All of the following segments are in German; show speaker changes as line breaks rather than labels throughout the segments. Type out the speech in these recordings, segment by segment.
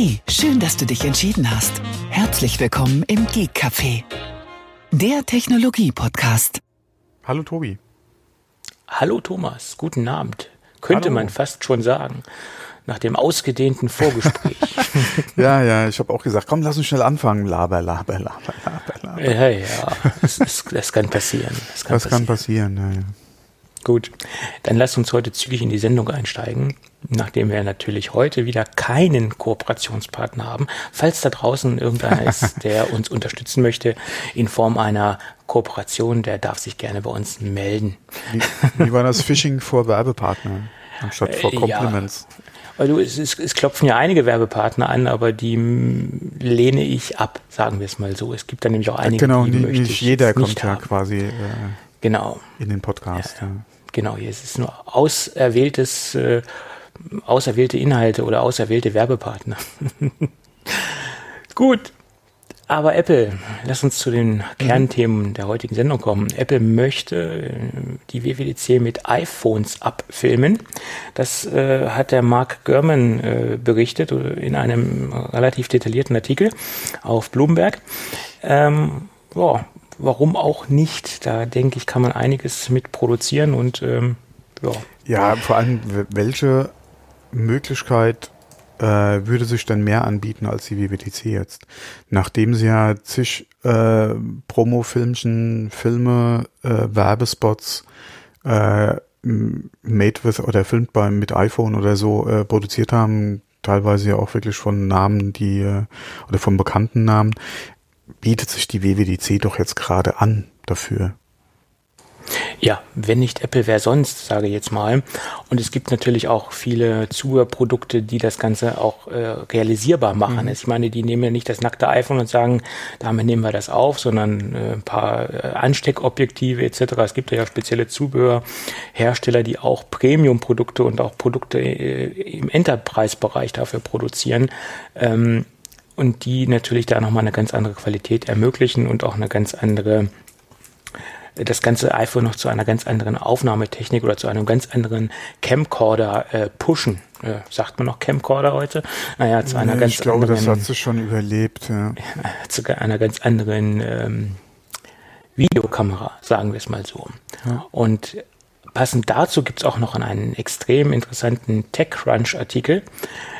Hey, schön, dass du dich entschieden hast. Herzlich willkommen im Geek Café, der Technologie-Podcast.
Hallo Tobi.
Hallo Thomas, guten Abend. Könnte
Hallo.
man fast schon sagen, nach dem ausgedehnten Vorgespräch.
Ja, ja, ich habe auch gesagt, komm, lass uns schnell anfangen. Laber, laber, laber, laber, laber.
ja, ja, das, das, das kann passieren. Das kann
Das
passieren.
kann passieren. Ja, ja.
Gut, dann lass uns heute zügig in die Sendung einsteigen, nachdem wir natürlich heute wieder keinen Kooperationspartner haben. Falls da draußen irgendeiner ist, der uns unterstützen möchte in Form einer Kooperation, der darf sich gerne bei uns melden.
Wie, wie war das Phishing vor Werbepartner anstatt vor
Äh, ja.
Compliments?
Weil du, es, es, es klopfen ja einige Werbepartner an, aber die lehne ich ab, sagen wir es mal so. Es gibt da nämlich auch einige,
genau,
die
nicht,
möchte
nicht
ich
jeder kommt ja quasi äh,
Genau,
in den Podcast. Ja,
genau. Hier ist es nur auserwähltes, äh, auserwählte Inhalte oder auserwählte Werbepartner. Gut. Aber Apple, lass uns zu den Kernthemen der heutigen Sendung kommen. Apple möchte äh, die WWDC mit iPhones abfilmen. Das äh, hat der Mark Gurman äh, berichtet in einem relativ detaillierten Artikel auf Bloomberg. Ähm, ja, warum auch nicht? Da denke ich, kann man einiges mit produzieren und ähm, ja.
ja, vor allem, welche Möglichkeit äh, würde sich denn mehr anbieten als die WWDC jetzt? Nachdem sie ja zig äh, Promo-Filmchen, Filme, äh, Werbespots äh, made with oder filmt beim mit iPhone oder so äh, produziert haben, teilweise ja auch wirklich von Namen, die äh, oder von bekannten Namen, bietet sich die WWDC doch jetzt gerade an dafür.
Ja, wenn nicht Apple, wer sonst, sage ich jetzt mal. Und es gibt natürlich auch viele Zubehörprodukte, die das Ganze auch äh, realisierbar machen. Ich meine, die nehmen ja nicht das nackte iPhone und sagen, damit nehmen wir das auf, sondern äh, ein paar äh, Ansteckobjektive etc. Es gibt ja spezielle Zubehörhersteller, die auch Premium-Produkte und auch Produkte äh, im Enterprise-Bereich dafür produzieren. Ähm, und die natürlich da nochmal eine ganz andere Qualität ermöglichen und auch eine ganz andere das ganze iPhone noch zu einer ganz anderen Aufnahmetechnik oder zu einem ganz anderen Camcorder äh, pushen. Äh, sagt man noch Camcorder heute? Naja, zu einer
Nee,
ganz
ich glaube, das
anderen,
hat sich schon überlebt. Ja.
zu einer ganz anderen ähm, Videokamera, sagen wir es mal so. Und passend dazu gibt es auch noch einen extrem interessanten TechCrunch-Artikel.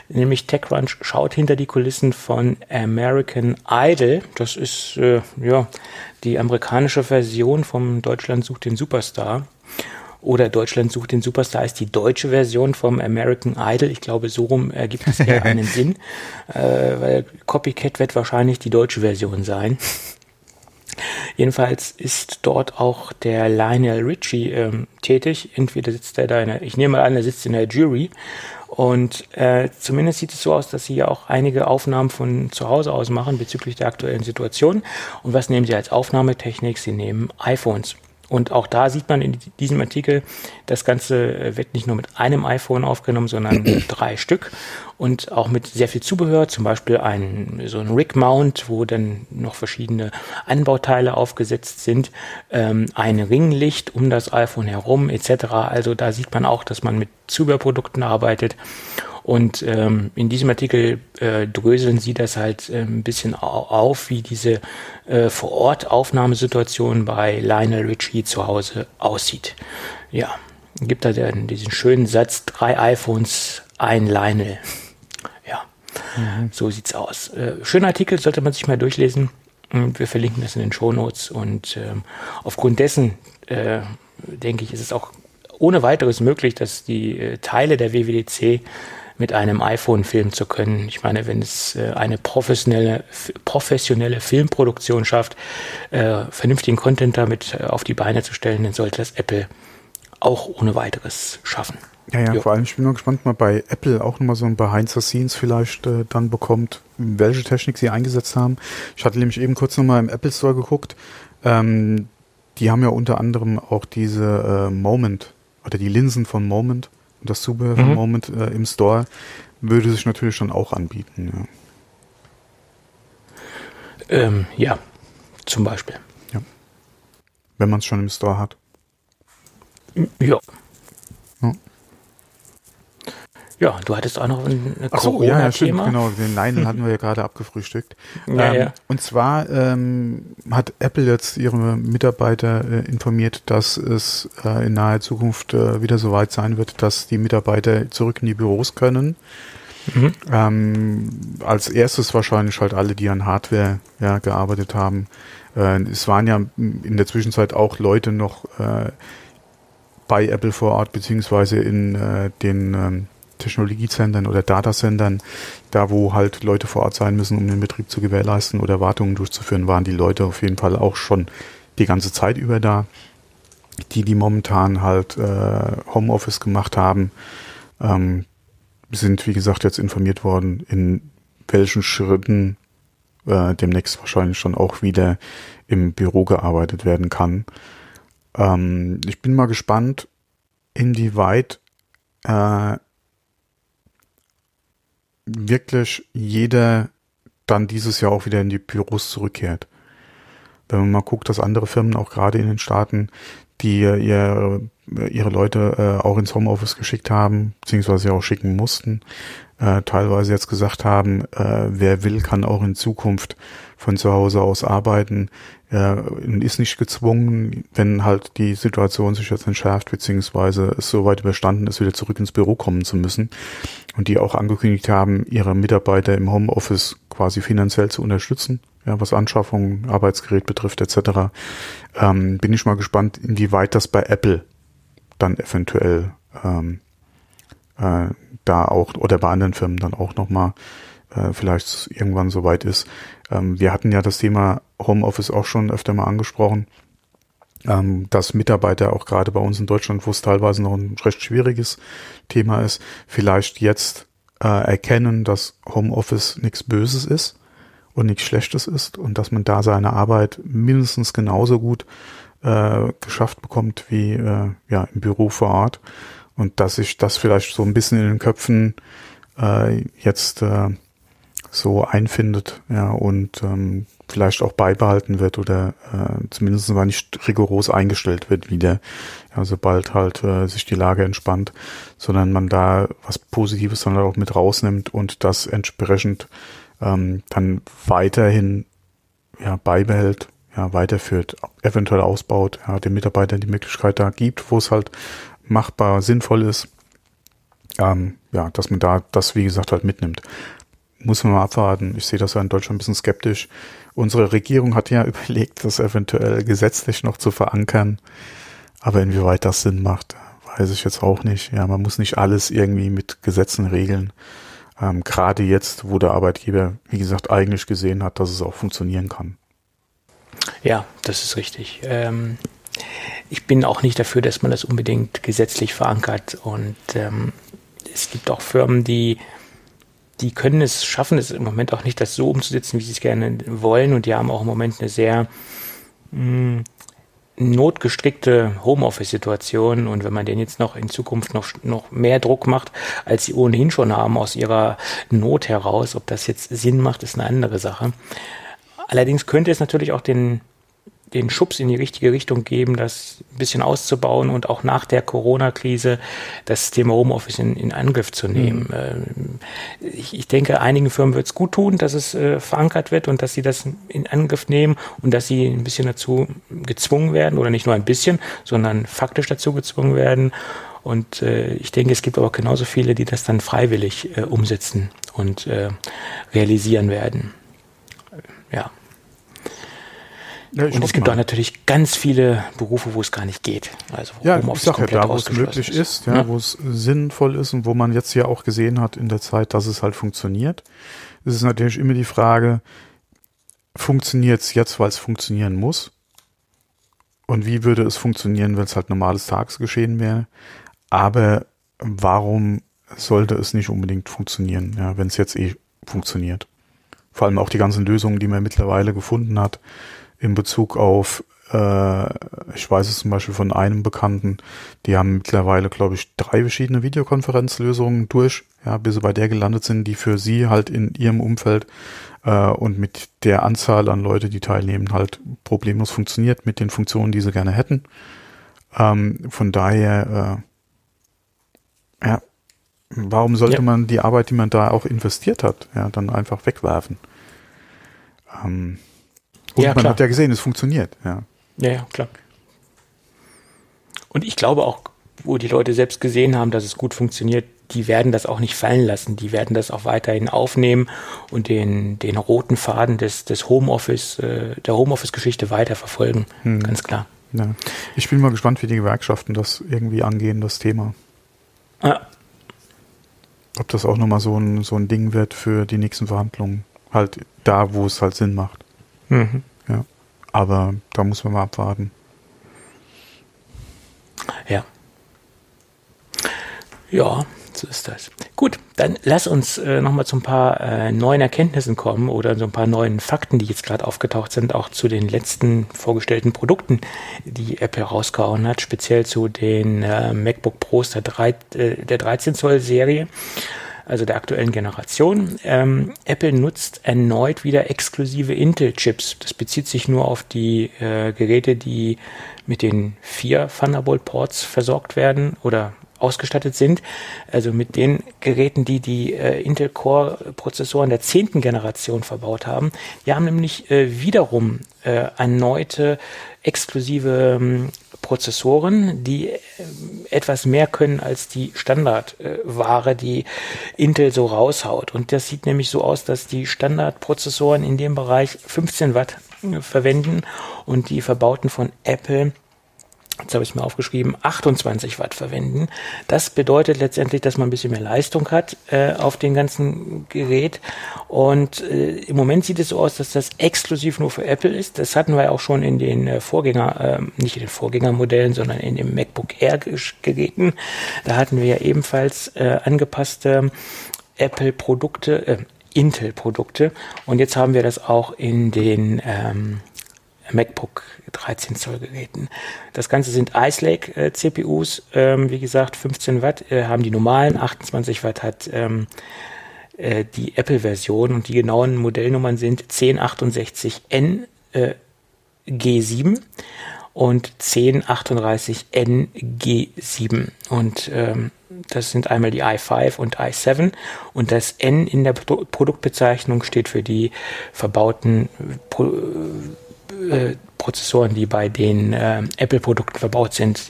Nämlich TechCrunch schaut hinter die Kulissen von American Idol. Das ist äh, ja die amerikanische Version vom Deutschland sucht den Superstar. Oder Deutschland sucht den Superstar ist die deutsche Version vom American Idol. Ich glaube, so rum ergibt es eher einen Sinn. Äh, weil Copycat wird wahrscheinlich die deutsche Version sein. Jedenfalls ist dort auch der Lionel Richie ähm, tätig. Entweder sitzt er da in der, ich nehme mal an, er sitzt in der Jury. Und äh, zumindest sieht es so aus, dass sie ja auch einige Aufnahmen von zu Hause aus machen bezüglich der aktuellen Situation. Und was nehmen sie als Aufnahmetechnik? Sie nehmen iPhones. Und auch da sieht man in diesem Artikel, das Ganze äh, wird nicht nur mit einem iPhone aufgenommen, sondern mit drei Stück und auch mit sehr viel Zubehör, zum Beispiel ein, so ein Rig-Mount, wo dann noch verschiedene Anbauteile aufgesetzt sind, ähm, ein Ringlicht um das iPhone herum etc. Also da sieht man auch, dass man mit Zubehörprodukten arbeitet. Und ähm, in diesem Artikel äh, dröseln sie das halt äh, ein bisschen au auf, wie diese äh, Vor-Ort-Aufnahmesituation bei Lionel Richie zu Hause aussieht. Ja, gibt da dann diesen schönen Satz, drei iPhones, ein Lionel. Ja, so sieht's aus. Äh, schöner Artikel, sollte man sich mal durchlesen. Und wir verlinken das in den Shownotes. Und ähm, aufgrund dessen, äh, denke ich, ist es auch ohne weiteres möglich, dass die äh, Teile der WWDC mit einem iPhone filmen zu können. Ich meine, wenn es äh, eine professionelle, professionelle Filmproduktion schafft, äh, vernünftigen Content damit äh, auf die Beine zu stellen, dann sollte das Apple auch ohne weiteres schaffen.
Ja, ja,
Jo.
vor allem, ich bin nur gespannt, mal bei Apple auch nochmal so ein Behind the Scenes vielleicht äh, dann bekommt, welche Technik sie eingesetzt haben. Ich hatte nämlich eben kurz nochmal im Apple Store geguckt. Ähm, die haben ja unter anderem auch diese äh, Moment oder die Linsen von Moment das Zubehör
Mhm.
Moment äh, im Store würde sich natürlich schon auch anbieten. Ja.
Ähm, ja, zum Beispiel.
Wenn man es schon im Store hat.
Ja.
Ja.
Du hattest auch noch ein
Ach so, ja, ja, stimmt, genau. Den Nein hatten wir ja gerade abgefrühstückt.
Ja,
ähm,
ja.
Und zwar ähm, hat Apple jetzt ihre Mitarbeiter äh, informiert, dass es äh, in naher Zukunft äh, wieder so weit sein wird, dass die Mitarbeiter zurück in die Büros können.
Mhm.
Ähm, als erstes wahrscheinlich halt alle, die an Hardware ja, gearbeitet haben. Äh, es waren ja in der Zwischenzeit auch Leute noch äh, bei Apple vor Ort, beziehungsweise in äh, den ähm, Technologiezentren oder Datacentern, da wo halt Leute vor Ort sein müssen, um den Betrieb zu gewährleisten oder Wartungen durchzuführen, waren die Leute auf jeden Fall auch schon die ganze Zeit über da. Die, die momentan halt äh, Homeoffice gemacht haben, ähm, sind, wie gesagt, jetzt informiert worden, in welchen Schritten äh, demnächst wahrscheinlich schon auch wieder im Büro gearbeitet werden kann. Ähm, ich bin mal gespannt, inwieweit äh, wirklich jeder dann dieses Jahr auch wieder in die Büros zurückkehrt. Wenn man mal guckt, dass andere Firmen auch gerade in den Staaten, die ihre, ihre Leute äh, auch ins Homeoffice geschickt haben, beziehungsweise auch schicken mussten, äh, teilweise jetzt gesagt haben, äh, wer will, kann auch in Zukunft von zu Hause aus arbeiten, äh, ist nicht gezwungen, wenn halt die Situation sich jetzt entschärft, beziehungsweise es soweit überstanden ist, wieder zurück ins Büro kommen zu müssen. Und die auch angekündigt haben, ihre Mitarbeiter im Homeoffice quasi finanziell zu unterstützen, ja, was Anschaffung, Arbeitsgerät betrifft, etc. Ähm, bin ich mal gespannt, inwieweit das bei Apple dann eventuell ähm, äh, da auch oder bei anderen Firmen dann auch nochmal äh, vielleicht irgendwann soweit ist. Ähm, wir hatten ja das Thema Homeoffice auch schon öfter mal angesprochen, ähm, dass Mitarbeiter auch gerade bei uns in Deutschland, wo es teilweise noch ein recht schwieriges Thema ist, vielleicht jetzt äh, erkennen, dass Homeoffice nichts Böses ist und nichts Schlechtes ist und dass man da seine Arbeit mindestens genauso gut äh, geschafft bekommt wie äh, ja im Büro vor Ort. Und dass sich das vielleicht so ein bisschen in den Köpfen äh, jetzt äh, so einfindet, ja, und ähm, vielleicht auch beibehalten wird oder äh, zumindest mal nicht rigoros eingestellt wird wieder, ja, sobald halt äh, sich die Lage entspannt, sondern man da was Positives dann auch mit rausnimmt und das entsprechend ähm, dann weiterhin ja, beibehält, ja, weiterführt, eventuell ausbaut, ja, den Mitarbeitern die Möglichkeit da gibt, wo es halt machbar, sinnvoll ist, ähm, ja, dass man da das, wie gesagt, halt mitnimmt muss man mal abwarten. Ich sehe das ja in Deutschland ein bisschen skeptisch. Unsere Regierung hat ja überlegt, das eventuell gesetzlich noch zu verankern. Aber inwieweit das Sinn macht, weiß ich jetzt auch nicht. Ja, man muss nicht alles irgendwie mit Gesetzen regeln. Ähm, Gerade jetzt, wo der Arbeitgeber, wie gesagt, eigentlich gesehen hat, dass es auch funktionieren kann.
Ja, das ist richtig. Ähm, ich bin auch nicht dafür, dass man das unbedingt gesetzlich verankert. Und ähm, es gibt auch Firmen, die die können es, schaffen es im Moment auch nicht, das so umzusetzen, wie sie es gerne wollen. Und die haben auch im Moment eine sehr mh, hm, notgestrickte Homeoffice-Situation. Und wenn man denen jetzt noch in Zukunft noch, noch mehr Druck macht, als sie ohnehin schon haben aus ihrer Not heraus, ob das jetzt Sinn macht, ist eine andere Sache. Allerdings könnte es natürlich auch den den Schubs in die richtige Richtung geben, das ein bisschen auszubauen und auch nach der Corona-Krise das Thema Homeoffice in, in Angriff zu nehmen. Mhm. Ich, ich, denke, einigen Firmen wird es gut tun, dass es äh, verankert wird und dass sie das in Angriff nehmen und dass sie ein bisschen dazu gezwungen werden oder nicht nur ein bisschen, sondern faktisch dazu gezwungen werden. Und äh, ich denke, es gibt aber genauso viele, die das dann freiwillig äh, umsetzen und äh, realisieren werden. Ja. Ja, und es gibt mal. auch natürlich ganz viele Berufe, wo es gar nicht geht. Also
wo ja, ich sag ja, da wo es möglich ist, ist ja, ja, wo es sinnvoll ist und wo man jetzt ja auch gesehen hat in der Zeit, dass es halt funktioniert. Es ist natürlich immer die Frage, funktioniert es jetzt, weil es funktionieren muss? Und wie würde es funktionieren, wenn es halt normales Tagesgeschehen wäre? Aber warum sollte es nicht unbedingt funktionieren, ja, wenn es jetzt eh funktioniert? Vor allem auch die ganzen Lösungen, die man mittlerweile gefunden hat, in Bezug auf, äh, ich weiß es zum Beispiel von einem Bekannten, die haben mittlerweile, glaube ich, drei verschiedene Videokonferenzlösungen durch, ja, bis sie bei der gelandet sind, die für sie halt in ihrem Umfeld äh, und mit der Anzahl an Leute, die teilnehmen, halt problemlos funktioniert mit den Funktionen, die sie gerne hätten. Ähm, von daher, äh, ja, Warum sollte ja. man die Arbeit, die man da auch investiert hat, ja, dann einfach wegwerfen? Ähm, und ja, man klar. hat ja gesehen, es funktioniert, ja.
Ja, ja, klar. Und ich glaube auch, wo die Leute selbst gesehen haben, dass es gut funktioniert, die werden das auch nicht fallen lassen. Die werden das auch weiterhin aufnehmen und den, den roten Faden des, des Homeoffice, äh, der Homeoffice-Geschichte weiter verfolgen. Hm. Ganz klar.
Ja. Ich bin mal gespannt, wie die Gewerkschaften das irgendwie angehen, das Thema. Ja. Ob das auch nochmal so ein, so ein Ding wird für die nächsten Verhandlungen. Halt da, wo es halt Sinn macht. Mhm. Ja. Aber da muss man mal abwarten.
Ja. Ja, so ist das. Gut, dann lass uns äh, nochmal zu ein paar äh, neuen Erkenntnissen kommen oder so ein paar neuen Fakten, die jetzt gerade aufgetaucht sind, auch zu den letzten vorgestellten Produkten, die Apple rausgehauen hat, speziell zu den äh, MacBook Pros der, 3, äh, der 13 Zoll Serie also der aktuellen Generation. Ähm, Apple nutzt erneut wieder exklusive Intel-Chips. Das bezieht sich nur auf die äh, Geräte, die mit den vier Thunderbolt-Ports versorgt werden oder ausgestattet sind. Also mit den Geräten, die die äh, Intel Core Prozessoren der zehnten Generation verbaut haben. Die haben nämlich äh, wiederum äh, erneute exklusive ähm, Prozessoren, die äh, etwas mehr können als die Standardware, die Intel so raushaut. Und das sieht nämlich so aus, dass die Standardprozessoren in dem Bereich 15 Watt äh, verwenden und die verbauten von Apple jetzt habe ich mir aufgeschrieben, 28 Watt verwenden. Das bedeutet letztendlich, dass man ein bisschen mehr Leistung hat äh, auf dem ganzen Gerät. Und äh, im Moment sieht es so aus, dass das exklusiv nur für Apple ist. Das hatten wir ja auch schon in den äh, Vorgänger, äh, nicht in den Vorgängermodellen, sondern in dem MacBook Air Geräten. Da hatten wir ja ebenfalls äh, angepasste Apple-Produkte, äh, Intel-Produkte. Und jetzt haben wir das auch in den ähm, MacBook 13 Zoll Geräten. Das Ganze sind Ice Lake äh, CPUs, ähm, wie gesagt 15 Watt äh, haben die normalen, 28 Watt hat ähm, äh, die Apple-Version. Und die genauen Modellnummern sind 1068N äh, G7 und 1038N G7 und ähm, das sind einmal die i5 und i7 und das N in der Pro Produktbezeichnung steht für die verbauten Pro Prozessoren, die bei den äh, Apple-Produkten verbaut sind.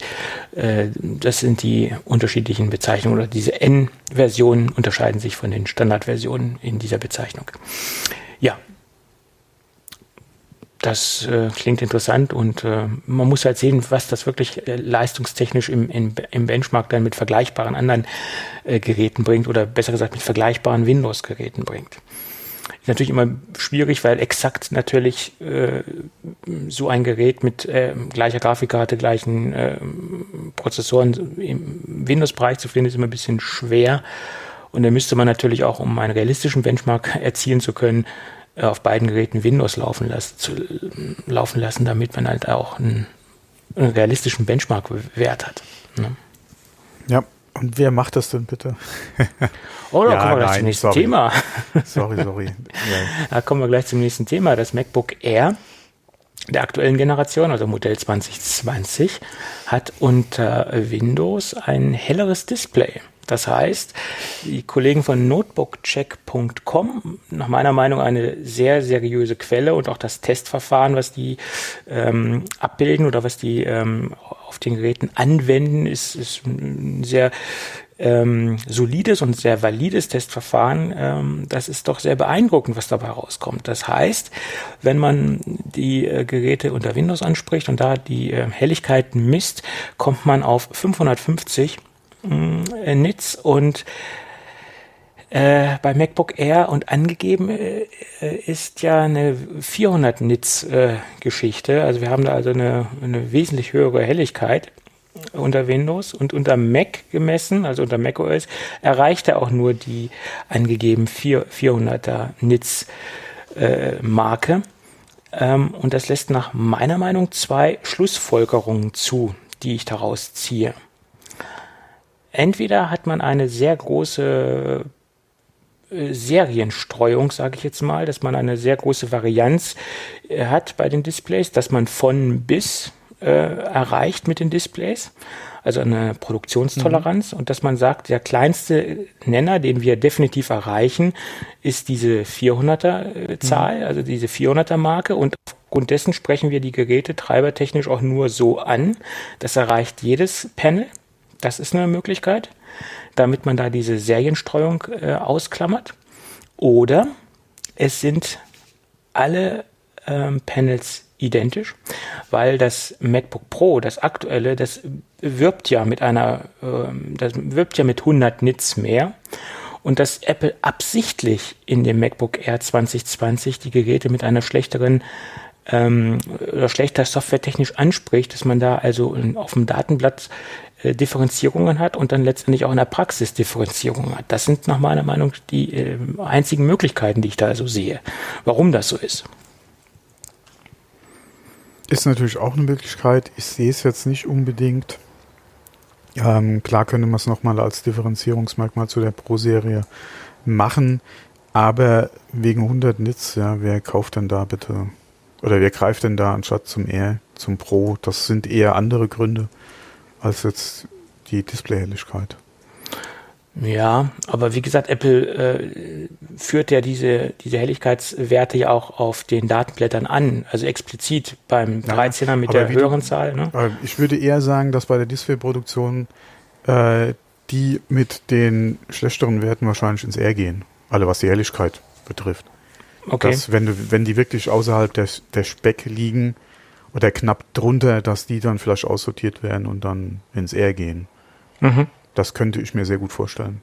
Äh, das sind die unterschiedlichen Bezeichnungen oder diese N-Versionen unterscheiden sich von den Standardversionen in dieser Bezeichnung. Ja, das äh, klingt interessant und äh, man muss halt sehen, was das wirklich äh, leistungstechnisch im, im, im, Benchmark dann mit vergleichbaren anderen äh, Geräten bringt oder besser gesagt mit vergleichbaren Windows-Geräten bringt. Ist natürlich immer schwierig, weil exakt natürlich äh, so ein Gerät mit äh, gleicher Grafikkarte, gleichen äh, Prozessoren im Windows-Bereich zu finden, ist immer ein bisschen schwer. Und da müsste man natürlich auch, um einen realistischen Benchmark erzielen zu können, äh, auf beiden Geräten Windows laufen, lassen, zu, laufen lassen, damit man halt auch einen, einen realistischen Benchmark-Wert hat. Ne?
Ja, und wer macht das denn bitte?
Oh, da ja, kommen wir gleich nein, zum nächsten
sorry.
Thema.
sorry, sorry. Ja.
Da kommen wir gleich zum nächsten Thema. Das MacBook Air der aktuellen Generation, also Modell 2020, hat unter Windows ein helleres Display. Das heißt, die Kollegen von notebookcheck.com, nach meiner Meinung eine sehr seriöse Quelle und auch das Testverfahren, was die ähm, abbilden oder was die ähm, auf den Geräten anwenden, ist, ist ein sehr ähm, solides und sehr valides Testverfahren. Ähm, das ist doch sehr beeindruckend, was dabei rauskommt. Das heißt, wenn man die äh, Geräte unter Windows anspricht und da die äh, Helligkeiten misst, kommt man auf 550 äh, Nits und äh, bei MacBook Air und angegeben äh, ist ja eine 400 Nits äh, Geschichte. Also wir haben da also eine, eine wesentlich höhere Helligkeit unter Windows und unter Mac gemessen, also unter Mac OS, erreicht er auch nur die angegeben 4, 400er Nits äh, Marke. Ähm, und das lässt nach meiner Meinung zwei Schlussfolgerungen zu, die ich daraus ziehe entweder hat man eine sehr große äh, Serienstreuung, sage ich jetzt mal, dass man eine sehr große Varianz äh, hat bei den Displays, dass man von bis äh, erreicht mit den Displays. also eine Produktionstoleranz mhm. und dass man sagt, der kleinste Nenner, den wir definitiv erreichen, ist diese 400er Zahl, mhm. also diese 400er Marke und aufgrund dessen sprechen wir die Geräte treibertechnisch auch nur so an. Das erreicht jedes Panel. Das ist eine Möglichkeit, damit man da diese Serienstreuung äh, ausklammert. Oder es sind alle ähm, Panels identisch, weil das MacBook Pro, das aktuelle, das wirbt ja mit einer, ähm, das wirbt ja mit 100 Nits mehr und dass Apple absichtlich in dem MacBook Air 2020 die Geräte mit einer schlechteren ähm, oder schlechter Software technisch anspricht, dass man da also auf dem Datenblatt äh, Differenzierungen hat und dann letztendlich auch in der Praxis Differenzierungen hat. Das sind nach meiner Meinung die äh, einzigen Möglichkeiten, die ich da so sehe, warum das so ist.
Ist natürlich auch eine Möglichkeit. Ich sehe es jetzt nicht unbedingt. Ähm, klar könnte man es nochmal als Differenzierungsmerkmal zu der Pro-Serie machen, aber wegen 100 Nits, ja, wer kauft denn da bitte, oder wer greift denn da anstatt zum R, zum Pro? Das sind eher andere Gründe als jetzt die Displayhelligkeit.
Ja, aber wie gesagt, Apple äh, führt ja diese, diese Helligkeitswerte ja auch auf den Datenblättern an, also explizit beim 13er mit der höheren du, Zahl. Ne?
Ich würde eher sagen, dass bei der Displayproduktion äh, die mit den schlechteren Werten wahrscheinlich ins R gehen, alle was die Helligkeit betrifft. Okay. Dass, wenn, du, wenn die wirklich außerhalb der, der Speck liegen oder knapp drunter, dass die dann vielleicht aussortiert werden und dann ins R gehen. Mhm. Das könnte ich mir sehr gut vorstellen.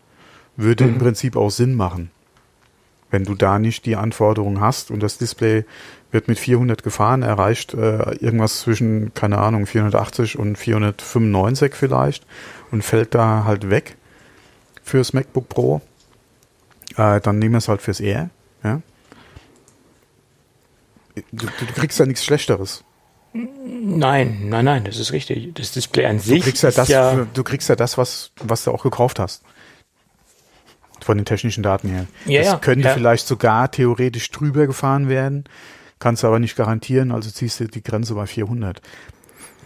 Würde mhm. im Prinzip auch Sinn machen. Wenn du da nicht die Anforderungen hast und das Display wird mit 400 gefahren, erreicht äh, irgendwas zwischen, keine Ahnung, 480 und 495 vielleicht und fällt da halt weg fürs MacBook Pro, äh, dann nehmen wir es halt fürs Air. Ja? Du, du kriegst ja nichts Schlechteres.
Nein, nein, nein, das ist richtig. Das Display an sich.
Du kriegst ja das, ja du kriegst ja das, was, was du auch gekauft hast. Von den technischen Daten her. Ja, das ja, könnte ja. vielleicht sogar theoretisch drüber gefahren werden, kannst du aber nicht garantieren, also ziehst du die Grenze bei 400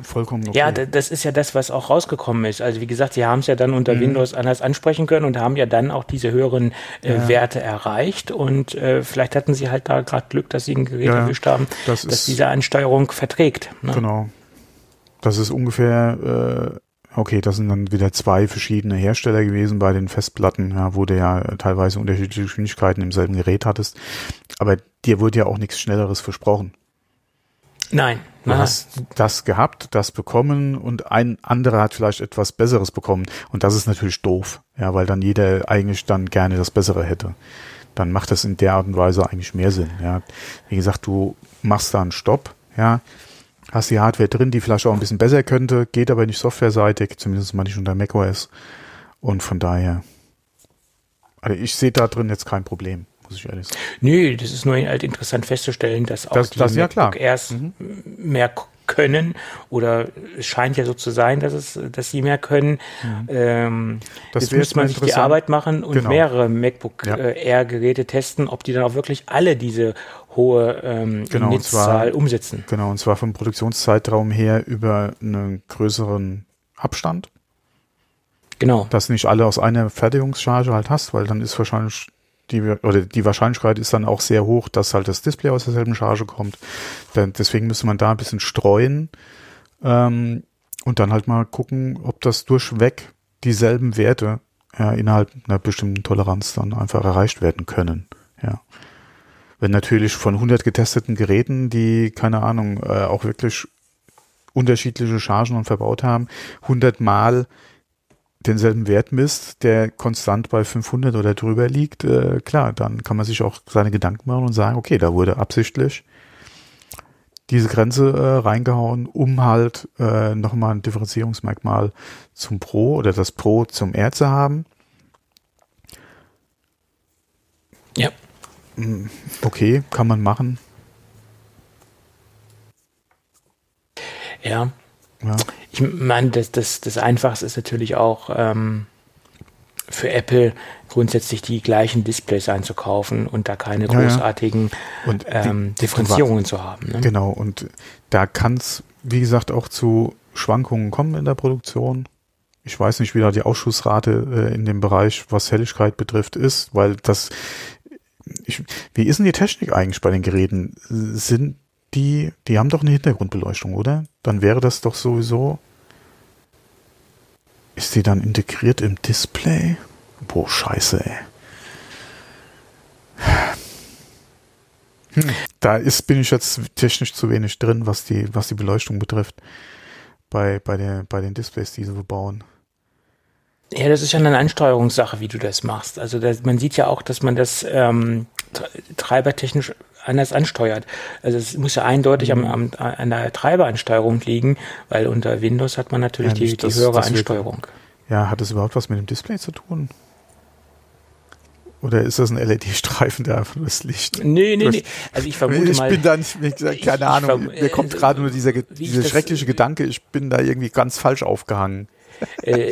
vollkommen
okay. Ja, das ist ja das, was auch rausgekommen ist. Also wie gesagt, sie haben es ja dann unter mhm. Windows anders ansprechen können und haben ja dann auch diese höheren äh, ja. Werte erreicht und äh, vielleicht hatten sie halt da gerade Glück, dass sie ein Gerät ja, erwischt haben, das dass diese Ansteuerung verträgt.
Ne? Genau. Das ist ungefähr, äh, okay, das sind dann wieder zwei verschiedene Hersteller gewesen bei den Festplatten, ja, wo du ja teilweise unterschiedliche Geschwindigkeiten im selben Gerät hattest. Aber dir wurde ja auch nichts Schnelleres versprochen.
Nein.
Du Aha. hast das gehabt, das bekommen und ein anderer hat vielleicht etwas Besseres bekommen. Und das ist natürlich doof, ja, weil dann jeder eigentlich dann gerne das Bessere hätte. Dann macht das in der Art und Weise eigentlich mehr Sinn, ja. Wie gesagt, du machst da einen Stopp, ja, hast die Hardware drin, die vielleicht auch ein bisschen besser könnte, geht aber nicht softwareseitig, zumindest mal nicht unter macOS. Und von daher, also ich sehe da drin jetzt kein Problem muss ich ehrlich sagen.
Nö, das ist nur halt interessant festzustellen, dass auch das,
die das, ja, klar.
erst mhm. mehr können oder es scheint ja so zu sein, dass es, dass sie mehr können. Mhm. Ähm, das jetzt müsste man sich die Arbeit machen und genau. mehrere MacBook ja. äh, Air Geräte testen, ob die dann auch wirklich alle diese hohe ähm,
genau,
Netzzahl umsetzen.
Genau, und zwar vom Produktionszeitraum her über einen größeren Abstand.
Genau.
Dass nicht alle aus einer Fertigungscharge halt hast, weil dann ist wahrscheinlich die, oder die Wahrscheinlichkeit ist dann auch sehr hoch, dass halt das Display aus derselben Charge kommt. Denn deswegen müsste man da ein bisschen streuen ähm, und dann halt mal gucken, ob das durchweg dieselben Werte ja, innerhalb einer bestimmten Toleranz dann einfach erreicht werden können. Ja. Wenn natürlich von 100 getesteten Geräten, die, keine Ahnung, äh, auch wirklich unterschiedliche Chargen und verbaut haben, 100 Mal denselben Wert misst, der konstant bei 500 oder drüber liegt, äh, klar, dann kann man sich auch seine Gedanken machen und sagen, okay, da wurde absichtlich diese Grenze äh, reingehauen, um halt äh, nochmal ein Differenzierungsmerkmal zum Pro oder das Pro zum R zu haben.
Ja.
Hm, okay, kann man machen.
Ja, ja. Ich meine, das, das, das Einfachste ist natürlich auch ähm, für Apple grundsätzlich die gleichen Displays einzukaufen und da keine großartigen ja, ja. Ähm, Differenzierungen zu haben.
Ne? Genau, und da kann es, wie gesagt, auch zu Schwankungen kommen in der Produktion. Ich weiß nicht, wie da die Ausschussrate äh, in dem Bereich, was Helligkeit betrifft, ist, weil das, ich, wie ist denn die Technik eigentlich bei den Geräten? Sind die, die haben doch eine Hintergrundbeleuchtung, oder? Dann wäre das doch sowieso, ist die dann integriert im Display? Boah, scheiße, ey. Hm, da ist, bin ich jetzt technisch zu wenig drin, was die, was die Beleuchtung betrifft. Bei, bei, der, bei den Displays, die sie bauen.
Ja, das ist ja eine Ansteuerungssache, wie du das machst. Also das, man sieht ja auch, dass man das ähm, treibertechnisch anders ansteuert. Also es muss ja eindeutig mhm. am, am, an der Treiberansteuerung liegen, weil unter Windows hat man natürlich ja, die, die das, höhere das Ansteuerung. Wird,
ja, hat das überhaupt was mit dem Display zu tun? Oder ist das ein LED-Streifen, der einfach nur das Licht?
Nee, nee, nee. Also ich vermute
ich
mal.
Ich bin da nicht, keine ich, Ahnung. mir kommt gerade nur dieser, dieser schreckliche Gedanke, ich bin da irgendwie ganz falsch aufgehangen.
Äh,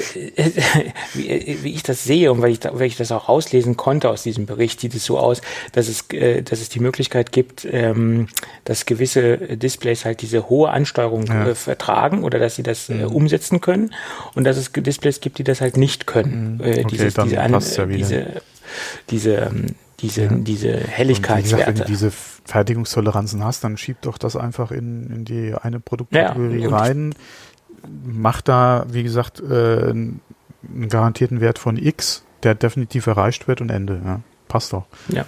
wie, wie, ich das sehe und weil ich, da, weil ich das auch rauslesen konnte aus diesem Bericht, sieht es so aus, dass es, äh, dass es die Möglichkeit gibt, ähm, dass gewisse Displays halt diese hohe Ansteuerung ja. äh, vertragen oder dass sie das mhm. umsetzen können und dass es Displays gibt, die das halt nicht können. Mhm. Äh, okay, dieses, diese, an, ja diese, diese, ähm, diese, ja. diese Helligkeitswerte. Gesagt,
wenn du diese Fertigungstoleranzen hast, dann schieb doch das einfach in, in die eine Produktkategorie rein macht da, wie gesagt, äh, einen garantierten Wert von X, der definitiv erreicht wird und Ende. Ja. Passt doch.
Ja.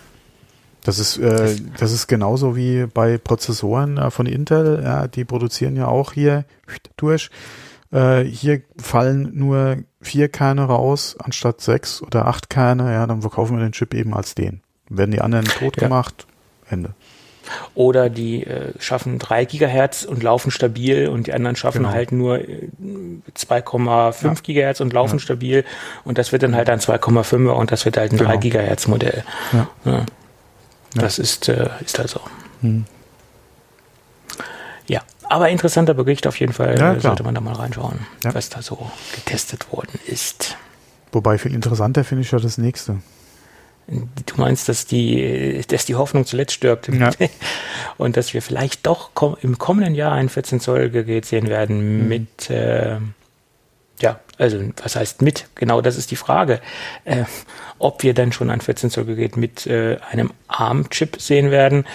Das ist, äh, das ist genauso wie bei Prozessoren äh, von Intel. Ja, die produzieren ja auch hier durch. Äh, hier fallen nur vier Kerne raus anstatt sechs oder acht Kerne. Ja, dann verkaufen wir den Chip eben als den. Werden die anderen tot ja. gemacht, Ende.
Oder die äh, schaffen 3 Gigahertz und laufen stabil und die anderen schaffen genau. halt nur 2,5 ja. Gigahertz und laufen ja. stabil und das wird dann halt ein 2,5er und das wird halt ein genau. 3 Gigahertz Modell. Ja. Das ist, äh, ist halt so. Hm. Ja, aber interessanter Bericht auf jeden Fall. Ja, sollte man da mal reinschauen, was da so getestet worden ist.
Wobei viel interessanter finde ich ja das nächste.
Du meinst, dass die, dass die Hoffnung zuletzt stirbt ja. und dass wir vielleicht doch im kommenden Jahr ein 14 Zoll Gerät sehen werden mhm. mit, äh, ja, also was heißt mit? Genau, das ist die Frage, äh, ob wir dann schon ein 14 Zoll Gerät mit äh, einem ARM-Chip sehen werden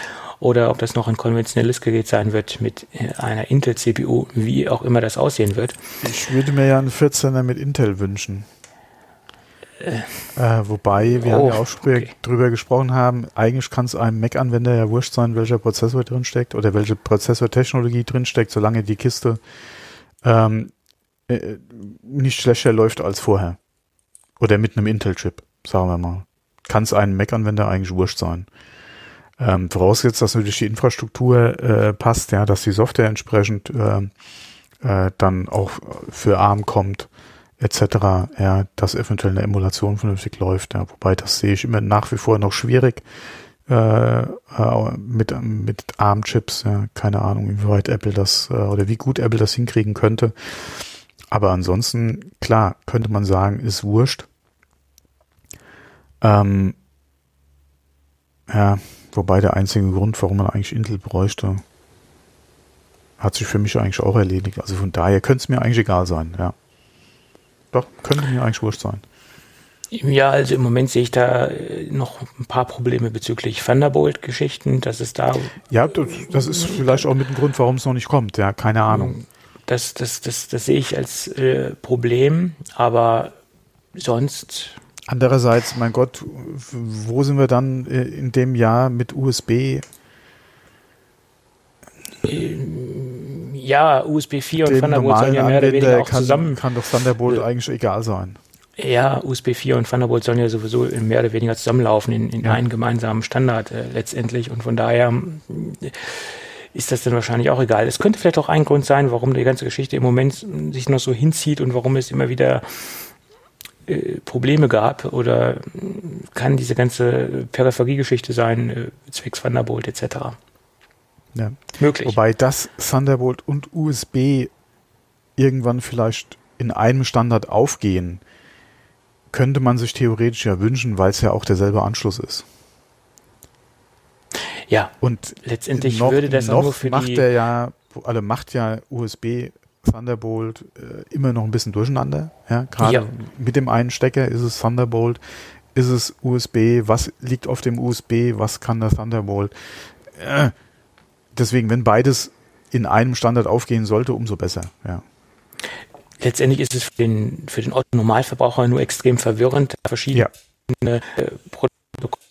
oder ob das noch ein konventionelles Gerät sein wird mit äh, einer Intel CPU, wie auch immer das aussehen wird.
Ich würde mir ja einen 14er mit Intel wünschen. Äh, wobei, wir oh, haben ja auch schon okay. drüber gesprochen haben, eigentlich kann es einem Mac-Anwender ja wurscht sein, welcher Prozessor drinsteckt oder welche Prozessortechnologie drinsteckt, solange die Kiste ähm, äh, nicht schlechter läuft als vorher. Oder mit einem Intel-Chip, sagen wir mal. Kann es einem Mac-Anwender eigentlich wurscht sein. Ähm, vorausgesetzt, dass natürlich die Infrastruktur äh, passt, ja, dass die Software entsprechend äh, äh, dann auch für ARM kommt etc., ja, dass eventuell eine Emulation vernünftig läuft. Ja, wobei das sehe ich immer nach wie vor noch schwierig äh, äh, mit, mit ARM-Chips. Ja, keine Ahnung, inwieweit Apple das äh, oder wie gut Apple das hinkriegen könnte. Aber ansonsten, klar, könnte man sagen, ist wurscht. Ähm, ja, wobei der einzige Grund, warum man eigentlich Intel bräuchte, hat sich für mich eigentlich auch erledigt. Also von daher könnte es mir eigentlich egal sein, ja. Doch, könnte mir eigentlich wurscht sein.
Ja, also im Moment sehe ich da äh, noch ein paar Probleme bezüglich Thunderbolt-Geschichten. Das ist da.
Ja, das, das, ist vielleicht auch mit dem Grund, warum es noch nicht kommt. Ja, keine Ahnung.
Das, das, das, das sehe ich als äh, Problem, aber sonst.
Andererseits, mein Gott, wo sind wir dann äh, in dem Jahr mit USB?
Ja, USB 4 und Thunderbolt sollen ja mehr oder weniger auch
kann,
zusammen.
Kann doch Thunderbolt äh, eigentlich egal sein.
Ja, USB 4 und Thunderbolt sollen ja sowieso mehr oder weniger zusammenlaufen in, in ja. einen gemeinsamen Standard äh, letztendlich. Und von daher äh, ist das dann wahrscheinlich auch egal. Es könnte vielleicht auch ein Grund sein, warum die ganze Geschichte im Moment sich noch so hinzieht und warum es immer wieder äh, Probleme gab oder kann diese ganze Peripheriegeschichte sein, äh, zwecks Thunderbolt etc.
Ja. Möglich. Wobei das Thunderbolt und USB irgendwann vielleicht in einem Standard aufgehen, könnte man sich theoretisch ja wünschen, weil es ja auch derselbe Anschluss ist.
Ja.
Und letztendlich noch, würde das auch nur für macht die er ja, also macht ja USB Thunderbolt äh, immer noch ein bisschen durcheinander. Ja, gerade
Ja.
mit dem einen Stecker ist es Thunderbolt, ist es USB, was liegt auf dem USB, was kann der Thunderbolt. Äh, deswegen, wenn beides in einem Standard aufgehen sollte, umso besser. Ja.
Letztendlich ist es für den, für den Otto-Normalverbraucher nur extrem verwirrend, verschiedene äh, Protokolle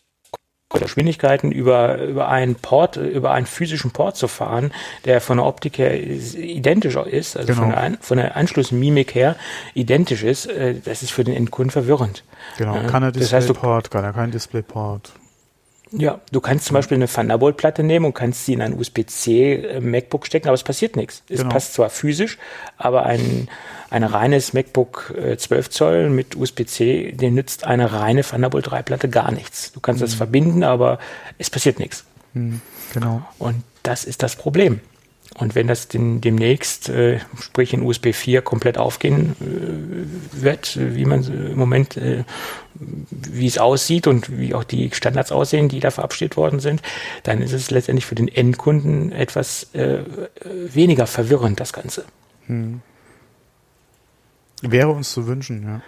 oder Geschwindigkeiten über, über einen Port, über einen physischen Port zu fahren, der von der Optik her is- identisch ist, also
Genau.
von, der Ein, von der Anschlussmimik her identisch ist, äh, das ist für den Endkunden verwirrend.
Genau.
Ja,
kann er
das heißt,
Displayport, kann er kein Displayport.
Ja, du kannst zum Beispiel eine Thunderbolt-Platte nehmen und kannst sie in ein USB-C äh, MacBook stecken, aber es passiert nichts. Es
Genau.
passt zwar physisch, aber ein, ein reines MacBook äh, 12 Zoll mit USB-C, den nützt eine reine Thunderbolt 3-Platte gar nichts. Du kannst das verbinden, aber es passiert nichts.
Hm, genau.
Und das ist das Problem. Und wenn das den, demnächst, äh, sprich in USB 4, komplett aufgehen äh, wird, wie man äh, im Moment, äh, wie es aussieht und wie auch die Standards aussehen, die da verabschiedet worden sind, dann ist es letztendlich für den Endkunden etwas äh, weniger verwirrend, das Ganze.
Wäre uns zu wünschen, ja.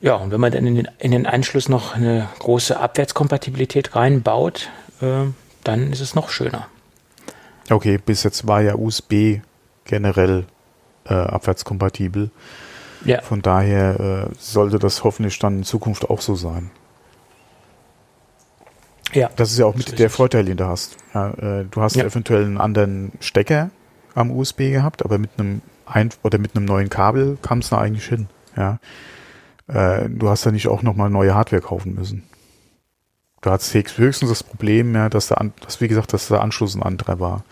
Ja, und wenn man dann in den, in den Anschluss noch eine große Abwärtskompatibilität reinbaut, äh, dann ist es noch schöner.
Okay, bis jetzt war ja USB generell äh, abwärtskompatibel.
Ja,
Von daher äh, sollte das hoffentlich dann in Zukunft auch so sein.
ja.
Das ist ja auch mit der. Vorteil, den du hast. Ja, äh, du hast
Ja.
eventuell einen anderen Stecker am USB gehabt, aber mit einem ein oder mit einem neuen Kabel kam es da eigentlich hin. Ja, äh, du hast ja nicht auch nochmal neue Hardware kaufen müssen. Du hattest höchst- höchstens das Problem, ja, dass der, dass, wie gesagt, dass der Anschluss ein anderer war.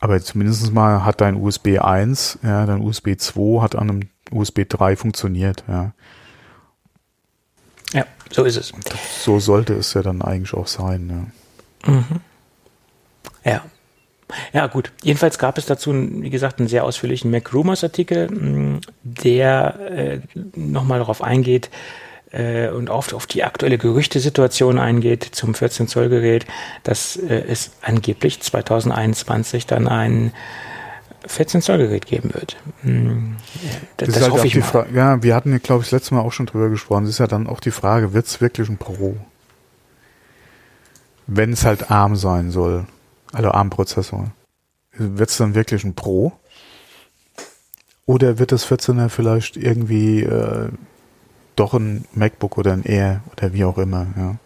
Aber zumindest mal hat dein USB 1, ja, dein USB 2 hat an einem USB 3 funktioniert, ja.
ja, so ist es.
So sollte es ja dann eigentlich auch sein, ja.
Ja. Ja, gut. Jedenfalls gab es dazu, wie gesagt, einen sehr ausführlichen Mac Rumors Artikel, der äh, nochmal darauf eingeht äh, und oft auf die aktuelle Gerüchtesituation eingeht zum 14 Zoll Gerät, dass äh, es angeblich 2021 dann ein 14 Zoll Gerät geben wird. Mh, Das, das,
ist halt
hoffe
auch
ich mal.
Ja, wir hatten ja, glaube ich, das letzte Mal auch schon drüber gesprochen. Es ist ja dann auch die Frage, wird es wirklich ein Pro? Wenn es halt ARM sein soll, also ARM-Prozessor, wird es dann wirklich ein Pro? Oder wird das 14er vielleicht irgendwie äh, doch ein MacBook oder ein Air oder wie auch immer, ja.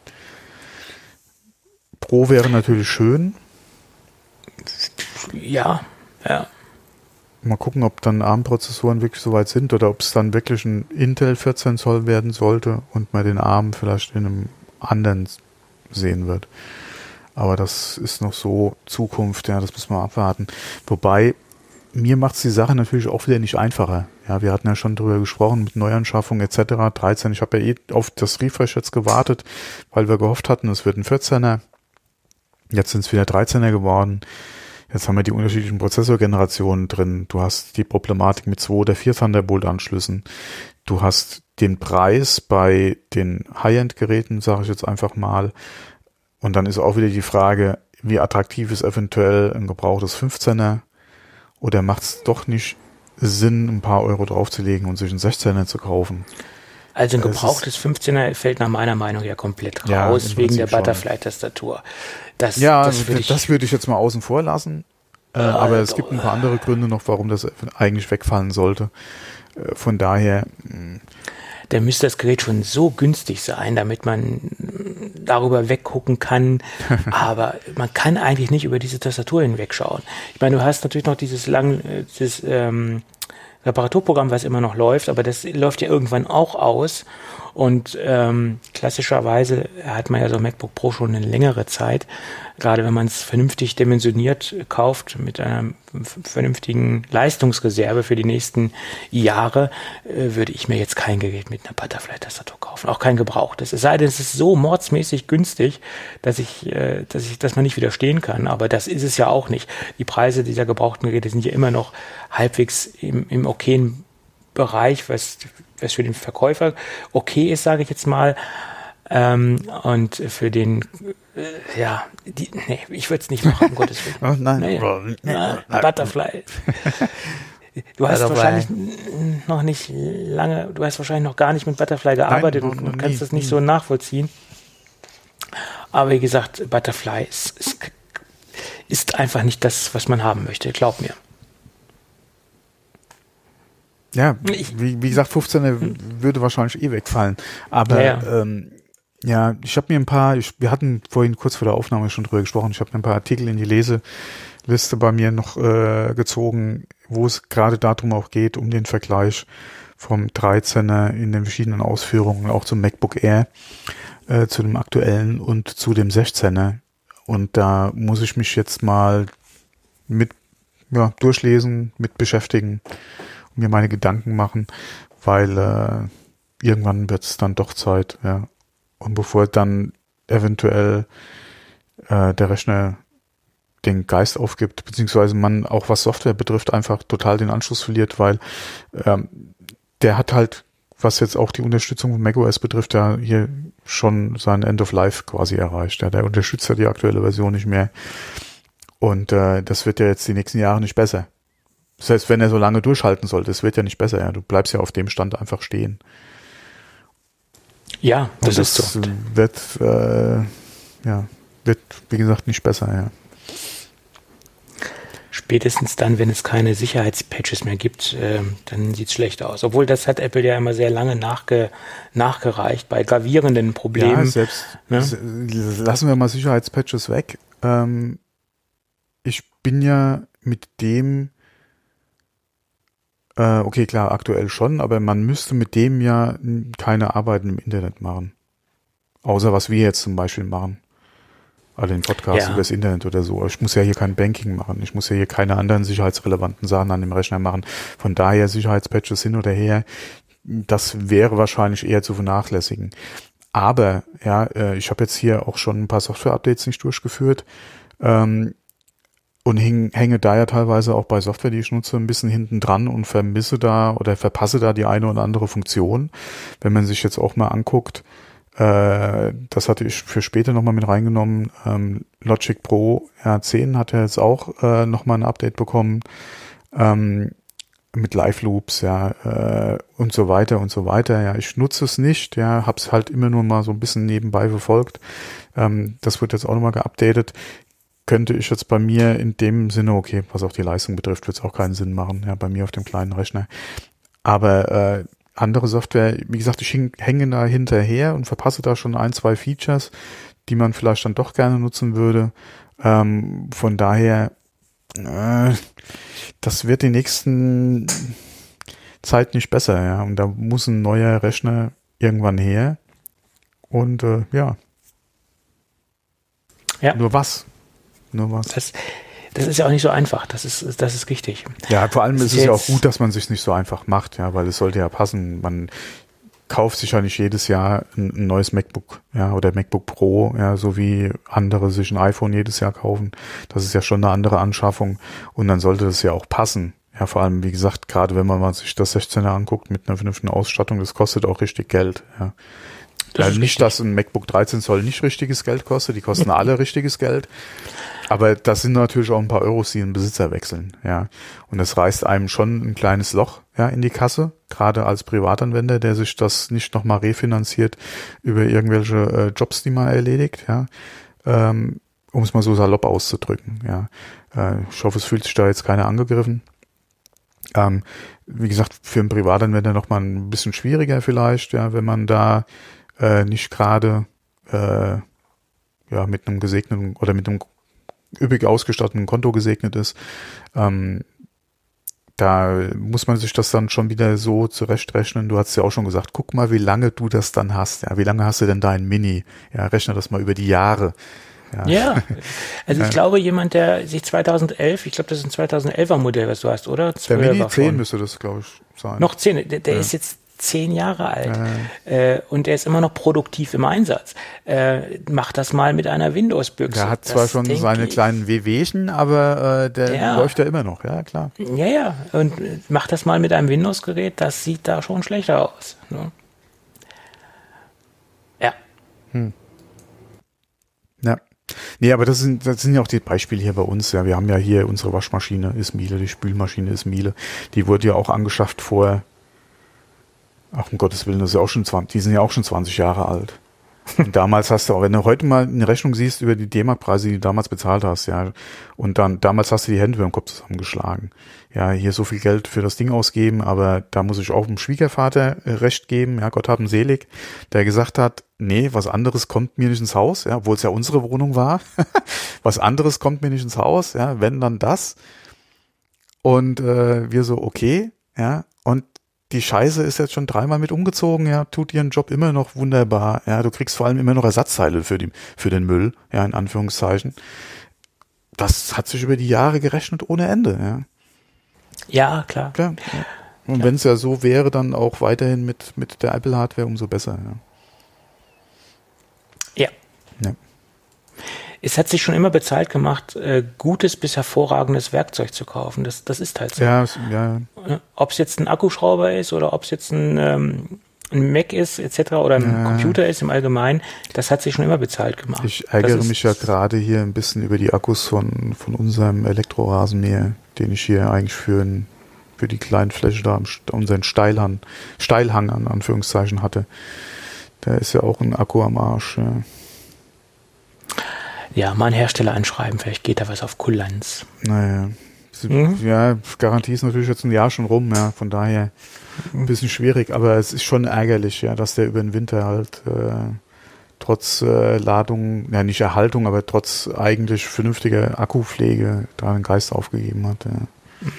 Pro wäre natürlich schön.
Ja, ja.
Mal gucken, ob dann ARM-Prozessoren wirklich so weit sind oder ob es dann wirklich ein Intel 14 Zoll werden sollte und man den ARM vielleicht in einem anderen sehen wird. Aber das ist noch so Zukunft, ja, das müssen wir abwarten. Wobei, mir macht es die Sache natürlich auch wieder nicht einfacher. Ja, wir hatten ja schon drüber gesprochen mit Neuanschaffung etc. 13. Ich habe ja eh auf das Refresh jetzt gewartet, weil wir gehofft hatten, es wird ein 14er. Jetzt sind es wieder 13er geworden. Jetzt haben wir die unterschiedlichen Prozessorgenerationen drin. Du hast die Problematik mit zwei oder vier Thunderbolt-Anschlüssen. Du hast den Preis bei den High-End-Geräten, sage ich jetzt einfach mal. Und dann ist auch wieder die Frage, wie attraktiv ist eventuell ein gebrauchtes 15er? Oder macht es doch nicht Sinn, ein paar Euro draufzulegen und sich einen 16er zu kaufen?
Also ein gebrauchtes 15er fällt nach meiner Meinung ja komplett
Ja,
raus
im
wegen der. Butterfly-Tastatur. Das,
Ja,
das würde ich,
das würde ich jetzt mal außen vor lassen. Äh, aber es gibt ein paar andere Gründe noch, warum das eigentlich wegfallen sollte. Äh, von daher, mh,
da müsste das Gerät schon so günstig sein, damit man darüber weggucken kann. Aber man kann eigentlich nicht über diese Tastatur hinwegschauen. Ich meine, du hast natürlich noch dieses lang, äh, dieses ähm, Reparaturprogramm, was immer noch läuft, aber das läuft ja irgendwann auch aus. Und ähm, klassischerweise hat man ja so ein MacBook Pro schon eine längere Zeit. Gerade wenn man es vernünftig dimensioniert kauft mit einer vernünftigen Leistungsreserve für die nächsten Jahre, äh, würde ich mir jetzt kein Gerät mit einer Butterfly-Tastatur kaufen. Auch kein gebrauchtes. Es sei denn, es ist so mordsmäßig günstig, dass ich, äh, dass ich, dass man nicht widerstehen kann. Aber das ist es ja auch nicht. Die Preise dieser gebrauchten Geräte sind ja immer noch halbwegs im, im okayen Bereich, was, was für den Verkäufer okay ist, sage ich jetzt mal. Ähm, und für den, äh, ja, die, nee, ich würde es nicht machen, um Gottes Willen.
Oh, nein.
Nee,
Oh,
na, Butterfly. Du hast
Butterfly.
wahrscheinlich noch nicht lange, du hast wahrscheinlich noch gar nicht mit Butterfly gearbeitet
noch-
und, kannst
nie,
das nicht
nie.
so nachvollziehen. Aber wie gesagt, Butterfly ist, ist, ist einfach nicht das, was man haben möchte, glaub mir.
Ja, wie, wie gesagt, 15 würde wahrscheinlich eh wegfallen. Aber
Ja,
ja, ähm, ja ich habe mir ein paar, ich, wir hatten vorhin kurz vor der Aufnahme schon drüber gesprochen, ich habe mir ein paar Artikel in die Leseliste bei mir noch äh, gezogen, wo es gerade darum auch geht, um den Vergleich vom 13er in den verschiedenen Ausführungen, auch zum MacBook Air, äh, zu dem aktuellen und zu dem 16er. Und da muss ich mich jetzt mal mit ja, durchlesen, mit beschäftigen mir meine Gedanken machen, weil äh, irgendwann wird es dann doch Zeit, ja. Und bevor dann eventuell äh, der Rechner den Geist aufgibt, beziehungsweise man auch was Software betrifft, einfach total den Anschluss verliert, weil ähm, der hat halt, was jetzt auch die Unterstützung von macOS betrifft, ja hier schon sein End of Life quasi erreicht. Ja, der unterstützt ja die aktuelle Version nicht mehr. Und äh, das wird ja jetzt die nächsten Jahre nicht besser. Selbst wenn er so lange durchhalten sollte, es wird ja nicht besser. Ja. Du bleibst ja auf dem Stand einfach stehen.
Ja, das,
Und
ist so.
wird, äh, ja, wird, wie gesagt, nicht besser, ja.
Spätestens dann, wenn es keine Sicherheitspatches mehr gibt, ähm, dann sieht es schlecht aus. Obwohl das hat Apple ja immer sehr lange nachge nachgereicht bei gravierenden
Ja,
Problemen.
selbst,
ne?
lassen wir mal Sicherheitspatches weg. Ähm, ich bin ja mit dem, äh, okay, klar, aktuell schon, aber man müsste mit dem ja keine Arbeiten im Internet machen. Außer was wir jetzt zum Beispiel machen. Also den Podcast
Ja.
übers Internet oder so. Ich muss ja hier kein Banking machen. Ich muss ja hier keine anderen sicherheitsrelevanten Sachen an dem Rechner machen. Von daher Sicherheitspatches hin oder her, das wäre wahrscheinlich eher zu vernachlässigen. Aber ja, äh, ich habe jetzt hier auch schon ein paar Software-Updates nicht durchgeführt ähm, und häng, hänge da ja teilweise auch bei Software, die ich nutze, ein bisschen hinten dran und vermisse da oder verpasse da die eine oder andere Funktion. Wenn man sich jetzt auch mal anguckt, äh, das hatte ich für später nochmal mit reingenommen, ähm, Logic Pro R10 hat ja jetzt auch äh, nochmal ein Update bekommen. Ähm, mit Live Loops, ja, äh, und so weiter und so weiter. Ja, ich nutze es nicht, ja, hab's halt immer nur mal so ein bisschen nebenbei verfolgt. Ähm, das wird jetzt auch nochmal geupdatet. Könnte ich jetzt bei mir in dem Sinne, okay, was auch die Leistung betrifft, wird es auch keinen Sinn machen, ja, bei mir auf dem kleinen Rechner. Aber äh, andere Software, wie gesagt, ich häng- hänge da hinterher und verpasse da schon ein, zwei Features, die man vielleicht dann doch gerne nutzen würde. Ähm, von daher, äh, das wird die nächsten Zeit nicht besser, ja. Und da muss ein neuer Rechner irgendwann her. Und äh, ja.
Ja.
Nur was? Nur was?
Das, das ist ja auch nicht so einfach. Das ist, das ist richtig.
Ja, vor allem
Das
ist es ja auch gut, dass man sich nicht so einfach macht, ja, weil es sollte ja passen. Man kauft sich ja nicht jedes Jahr ein, ein neues MacBook, ja, oder MacBook Pro, ja, so wie andere sich ein iPhone jedes Jahr kaufen. Das ist ja schon eine andere Anschaffung und dann sollte das ja auch passen. Ja, vor allem, wie gesagt, gerade wenn man mal sich das 16er anguckt mit einer vernünftigen Ausstattung, das kostet auch richtig Geld, ja.
Das
ja,
ist
nicht,
richtig.
dass ein MacBook 13 Zoll nicht richtiges Geld kostet, die kosten alle richtiges Geld. Aber das sind natürlich auch ein paar Euros, die den Besitzer wechseln, ja. Und das reißt einem schon ein kleines Loch, ja, in die Kasse, gerade als Privatanwender, der sich das nicht nochmal refinanziert über irgendwelche äh, Jobs, die man erledigt, ja. Ähm, um es mal so salopp auszudrücken, ja. Äh, ich hoffe, es fühlt sich da jetzt keiner angegriffen. Ähm, wie gesagt, für einen Privatanwender noch mal ein bisschen schwieriger vielleicht, ja, wenn man da äh, nicht gerade äh, ja mit einem gesegneten oder mit einem üppig ausgestatteten Konto gesegnet ist. Ähm, da muss man sich das dann schon wieder so zurechtrechnen. Du hast ja auch schon gesagt, guck mal, wie lange du das dann hast. Ja, wie lange hast du denn dein Mini? Ja, rechne das mal über die Jahre. Ja,
Ja, also ich glaube, jemand, der sich 2011, ich glaube, das ist ein 2011er Modell, was du hast, oder?
der Mini
12er
10
von-
müsste das, glaube ich, sein.
Noch zehn, der, der ist jetzt zehn Jahre alt äh, und der ist immer noch produktiv im Einsatz. Äh, mach das mal mit einer Windows-Büchse.
Der hat zwar
Das
schon seine
ich-
kleinen WWchen, aber äh, der
Ja.
läuft ja immer noch, ja klar.
Ja, ja, und mach das mal mit einem Windows-Gerät, das sieht da schon schlechter aus. Ne? Ja.
Hm. Ja. Nee, aber das sind, das sind ja auch die Beispiele hier bei uns. Ja, wir haben ja hier unsere Waschmaschine ist Miele, die Spülmaschine ist Miele. Die wurde ja auch angeschafft vor, ach um Gottes Willen, das ist ja auch schon 20, die sind ja auch schon 20 Jahre alt. Und damals hast du auch, wenn du heute mal eine Rechnung siehst über die D-Mark-Preise, die du damals bezahlt hast, ja, und dann, damals hast du die Hände über den Kopf zusammengeschlagen. Ja, hier so viel Geld für das Ding ausgeben, aber da muss ich auch dem Schwiegervater recht geben, ja, Gott hab ihn selig, der gesagt hat, nee, was anderes kommt mir nicht ins Haus, ja, obwohl es ja unsere Wohnung war. was anderes kommt mir nicht ins Haus, ja, wenn dann das. Und äh, wir so, okay, ja, und die Scheiße ist jetzt schon dreimal mit umgezogen, ja, tut ihren Job immer noch wunderbar, ja, du kriegst vor allem immer noch Ersatzteile für, die, für den Müll, ja, in Anführungszeichen. Das hat sich über die Jahre gerechnet ohne Ende, ja.
Ja, klar.
klar ja. Und wenn es ja so wäre, dann auch weiterhin mit, mit der Apple-Hardware umso besser,
ja. Ja. ja es hat sich schon immer bezahlt gemacht, äh, gutes bis hervorragendes Werkzeug zu kaufen. Das, das ist halt so.
Ja, ja.
Ob es jetzt ein Akkuschrauber ist oder ob es jetzt ein, ähm, ein Mac ist etc. oder ein ja. Computer ist im Allgemeinen, das hat sich schon immer bezahlt gemacht.
Ich ärgere mich ja gerade hier ein bisschen über die Akkus von, von unserem Elektrorasenmäher, den ich hier eigentlich für, ein, für die kleinen Fläche da, unseren Steilhang, Steilhang an Anführungszeichen hatte. Da ist ja auch ein Akku am Arsch. Ja
ja, mal einen Hersteller anschreiben, vielleicht geht da was auf Kulanz.
Naja. Mhm. Ja, Garantie ist natürlich jetzt ein Jahr schon rum, ja, von daher ein bisschen schwierig, aber es ist schon ärgerlich, ja, dass der über den Winter halt äh, trotz äh, Ladung, ja nicht Erhaltung, aber trotz eigentlich vernünftiger Akkupflege da den Geist aufgegeben hat. Ja.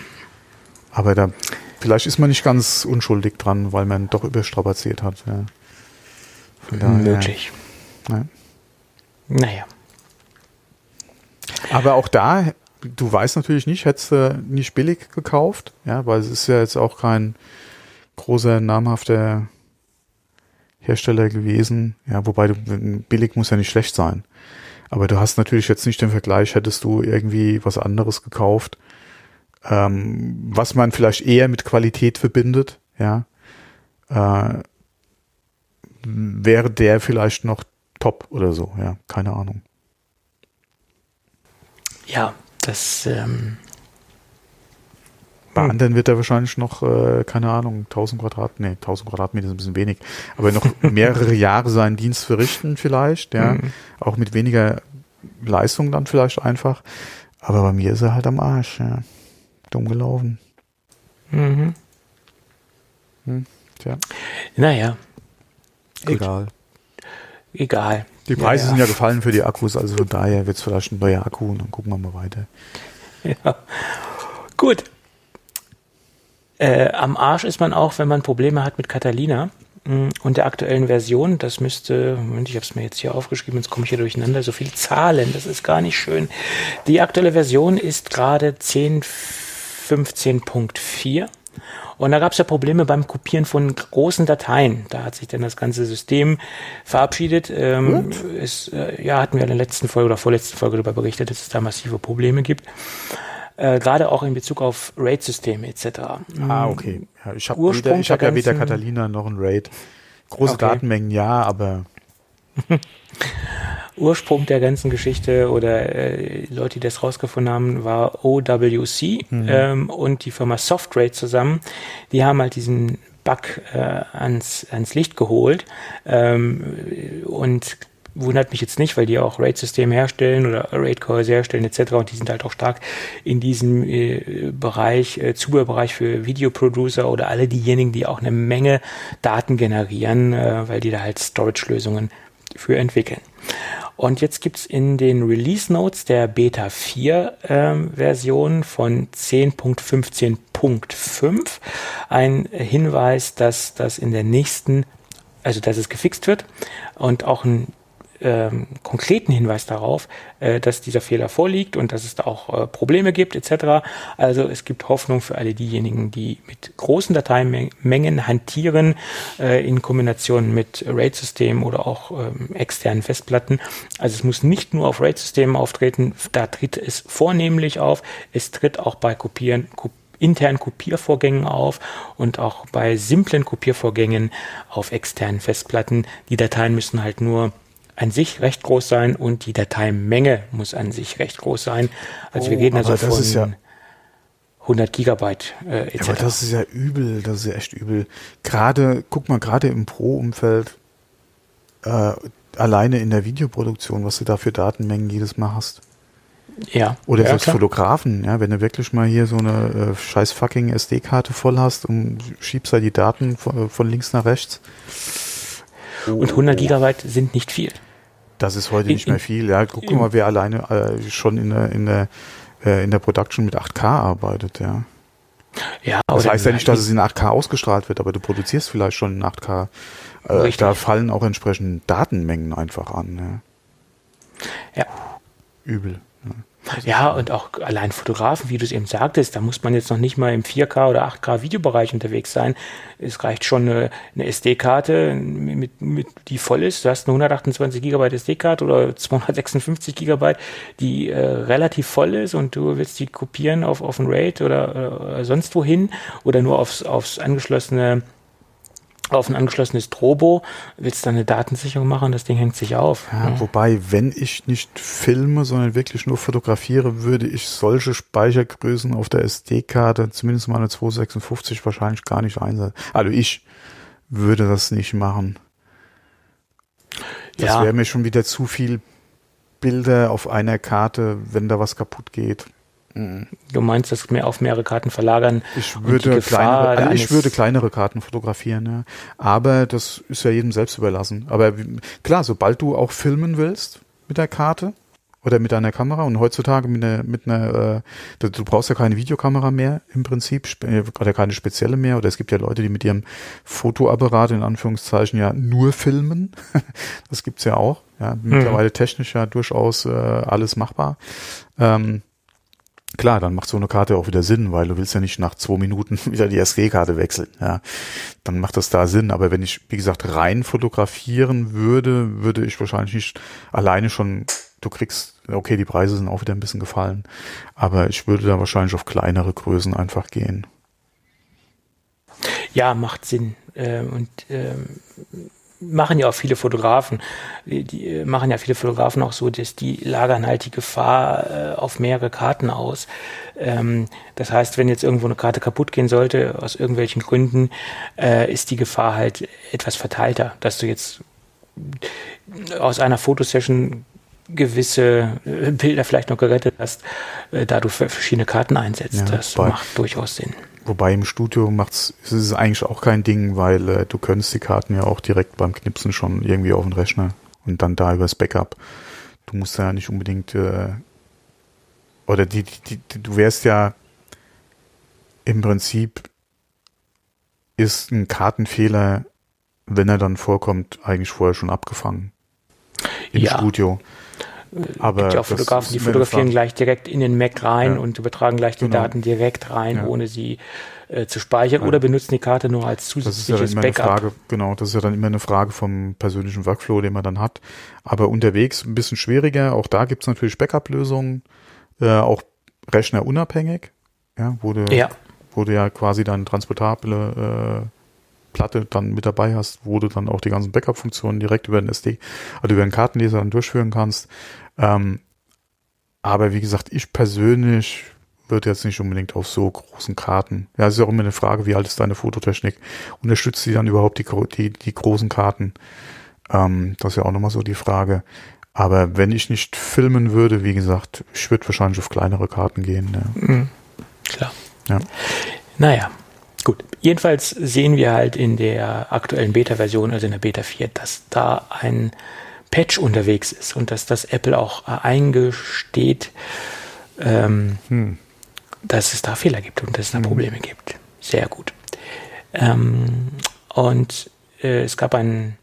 Aber da vielleicht ist man nicht ganz unschuldig dran, weil man doch überstrapaziert hat. Ja.
Möglich. Ja. Naja.
Aber auch da, du weißt natürlich nicht, hättest du nicht billig gekauft, ja, weil es ist ja jetzt auch kein großer, namhafter Hersteller gewesen. Ja, wobei du, billig muss ja nicht schlecht sein. Aber du hast natürlich jetzt nicht den Vergleich, hättest du irgendwie was anderes gekauft, ähm, was man vielleicht eher mit Qualität verbindet, ja, äh, wäre der vielleicht noch top oder so, ja, keine Ahnung.
Ja, das. Ähm,
bei anderen wird er wahrscheinlich noch, äh, keine Ahnung, 1000 Quadrat, nee, 1000 Quadratmeter ist ein bisschen wenig, aber noch mehrere Jahre seinen Dienst verrichten vielleicht, ja, mhm. auch mit weniger Leistung dann vielleicht einfach. Aber bei mir ist er halt am Arsch, ja. Dumm gelaufen.
Mhm. Hm, tja. Naja.
Egal.
Egal.
Die Preise ja, sind ja gefallen für die Akkus, also von daher wird es vielleicht ein neuer Akku und dann gucken wir mal weiter.
Ja. Gut. Äh, am Arsch ist man auch, wenn man Probleme hat mit Catalina mm, und der aktuellen Version. Das müsste, Moment, ich habe es mir jetzt hier aufgeschrieben, jetzt komme ich hier durcheinander, so viele Zahlen, das ist gar nicht schön. Die aktuelle Version ist gerade 10.15.4 und da gab es ja Probleme beim Kopieren von großen Dateien. Da hat sich dann das ganze System verabschiedet. Ähm, es, äh, ja, hatten wir in der letzten Folge oder vorletzten Folge darüber berichtet, dass es da massive Probleme gibt. Äh, Gerade auch in Bezug auf RAID-Systeme etc.
Ah, okay. Ja, ich habe hab ja weder Catalina noch ein RAID. Große okay. Datenmengen ja, aber
Ursprung der ganzen Geschichte oder äh, Leute, die das rausgefunden haben, war OWC mhm. ähm, und die Firma Softrate zusammen. Die haben halt diesen Bug äh, ans, ans Licht geholt ähm, und wundert mich jetzt nicht, weil die auch RAID-Systeme herstellen oder RAID-Cores herstellen etc. Und die sind halt auch stark in diesem äh, Bereich, äh, Zubehörbereich für Videoproducer oder alle diejenigen, die auch eine Menge Daten generieren, äh, weil die da halt Storage-Lösungen für entwickeln. Und jetzt gibt's in den Release Notes der Beta 4 ähm, Version von 10.15.5 ein Hinweis, dass das in der nächsten, also dass es gefixt wird und auch ein ähm, konkreten Hinweis darauf, äh, dass dieser Fehler vorliegt und dass es da auch äh, Probleme gibt etc. Also es gibt Hoffnung für alle diejenigen, die mit großen Dateimengen hantieren äh, in Kombination mit RAID-Systemen oder auch ähm, externen Festplatten. Also es muss nicht nur auf RAID-Systemen auftreten, da tritt es vornehmlich auf. Es tritt auch bei Kopieren, internen Kopiervorgängen auf und auch bei simplen Kopiervorgängen auf externen Festplatten. Die Dateien müssen halt nur an sich recht groß sein und die Dateimenge muss an sich recht groß sein. Also
Oh,
wir reden also von
ist ja-
100 Gigabyte äh, etc.
Ja, aber das ist ja übel, das ist ja echt übel. Gerade, guck mal, gerade im Pro-Umfeld, äh, alleine in der Videoproduktion, was du da für Datenmengen jedes Mal hast.
ja.
Oder
ja,
selbst
klar.
Fotografen, ja, wenn du wirklich mal hier so eine äh, scheiß fucking SD-Karte voll hast und schiebst da die Daten von, von links nach rechts.
Und 100 Gigabyte sind nicht viel.
Das ist heute
In-
nicht mehr viel. Ja, guck
in-
mal, wer alleine äh, schon in der, in der, äh, in der Production mit 8K arbeitet, ja.
Ja,
Das heißt ja nicht, dass es in 8K ausgestrahlt wird, aber du produzierst vielleicht schon in 8K. Äh, da fallen auch entsprechend Datenmengen einfach an. Ja.
Ja.
Übel. Ja.
Ja, und auch allein Fotografen, wie du es eben sagtest, da muss man jetzt noch nicht mal im 4K oder 8K Videobereich unterwegs sein. Es reicht schon eine, eine SD-Karte, mit, mit, die voll ist. Du hast eine 128 Gigabyte SD-Karte oder 256 Gigabyte, die äh, relativ voll ist und du willst die kopieren auf, auf ein RAID oder äh, sonst wohin oder nur aufs, aufs angeschlossene auf ein angeschlossenes Trobo, willst dann eine Datensicherung machen, das Ding hängt sich auf.
Ja, wobei, wenn ich nicht filme, sondern wirklich nur fotografiere, würde ich solche Speichergrößen auf der SD-Karte, zumindest mal eine 256, wahrscheinlich gar nicht einsetzen. Also ich würde das nicht machen. Das
Ja.
wäre mir schon wieder zu viel Bilder auf einer Karte, wenn da was kaputt geht.
Du meinst, das mehr auf mehrere Karten verlagern.
Ich würde kleinere, also ich würde kleinere Karten fotografieren, ja. Aber das ist ja jedem selbst überlassen. Aber klar, sobald du auch filmen willst mit der Karte oder mit deiner Kamera und heutzutage mit einer, mit einer, äh, du, brauchst ja keine Videokamera mehr im Prinzip, spe- äh, oder keine spezielle mehr. Oder es gibt ja Leute, die mit ihrem Fotoapparat in Anführungszeichen ja nur filmen. das gibt's ja auch. Ja, mittlerweile technisch ja durchaus äh, alles machbar. Ähm, Klar, dann macht so eine Karte auch wieder Sinn, weil du willst ja nicht nach zwei Minuten wieder die SD-Karte wechseln. Ja, dann macht das da Sinn. Aber wenn ich, wie gesagt, rein fotografieren würde, würde ich wahrscheinlich nicht alleine schon, du kriegst, okay, die Preise sind auch wieder ein bisschen gefallen, aber ich würde da wahrscheinlich auf kleinere Größen einfach gehen.
Ja, macht Sinn. Ähm, und ähm, machen ja auch viele Fotografen. Die, äh, machen ja viele Fotografen auch so, dass die lagern halt die Gefahr äh, auf mehrere Karten aus. Ähm, das heißt, wenn jetzt irgendwo eine Karte kaputt gehen sollte, aus irgendwelchen Gründen, äh, ist die Gefahr halt etwas verteilter, dass du jetzt aus einer Fotosession gewisse äh, Bilder vielleicht noch gerettet hast, äh, da du verschiedene Karten einsetzt.
Ja,
das macht durchaus Sinn.
Wobei im Studio macht's, ist es eigentlich auch kein Ding, weil äh, du könntest die Karten ja auch direkt beim Knipsen schon irgendwie auf den Rechner und dann da übers Backup. Du musst ja nicht unbedingt äh, oder die, die, die, du wärst ja im Prinzip ist ein Kartenfehler, wenn er dann vorkommt, eigentlich vorher schon abgefangen im
Ja.
Studio. Aber
gibt ja auch Fotografen, die fotografieren gleich direkt in den Mac rein
Ja.
und übertragen gleich die
Genau.
Daten direkt rein,
Ja.
ohne sie äh, zu speichern
Ja.
oder benutzen die Karte nur als
Das ist ja
zusätzliches Backup.
Frage, genau, das ist ja dann immer eine Frage vom persönlichen Workflow, den man dann hat. Aber unterwegs ein bisschen schwieriger. Auch da gibt's natürlich Backup-Lösungen, äh, auch rechnerunabhängig, ja, wo du,
Ja.
wo du ja quasi dann transportable äh, Platte dann mit dabei hast, wo du dann auch die ganzen Backup-Funktionen direkt über den SD, also über den Kartenleser dann durchführen kannst. Ähm, aber wie gesagt, ich persönlich würde jetzt nicht unbedingt auf so großen Karten. Ja, es ist auch immer eine Frage, wie alt ist deine Fototechnik? Unterstützt sie dann überhaupt die, die, die großen Karten? Ähm, das ist ja auch nochmal so die Frage. Aber wenn ich nicht filmen würde, wie gesagt, ich würde wahrscheinlich auf kleinere Karten gehen. Ja.
Mhm. Klar.
Ja.
Naja, gut. Jedenfalls sehen wir halt in der aktuellen Beta-Version, also in der Beta 4, dass da ein Patch unterwegs ist und dass das Apple auch äh, eingesteht, ähm,
Hm.
dass es da Fehler gibt und dass es da Probleme gibt. Sehr gut. Ähm, und äh, es gab ein,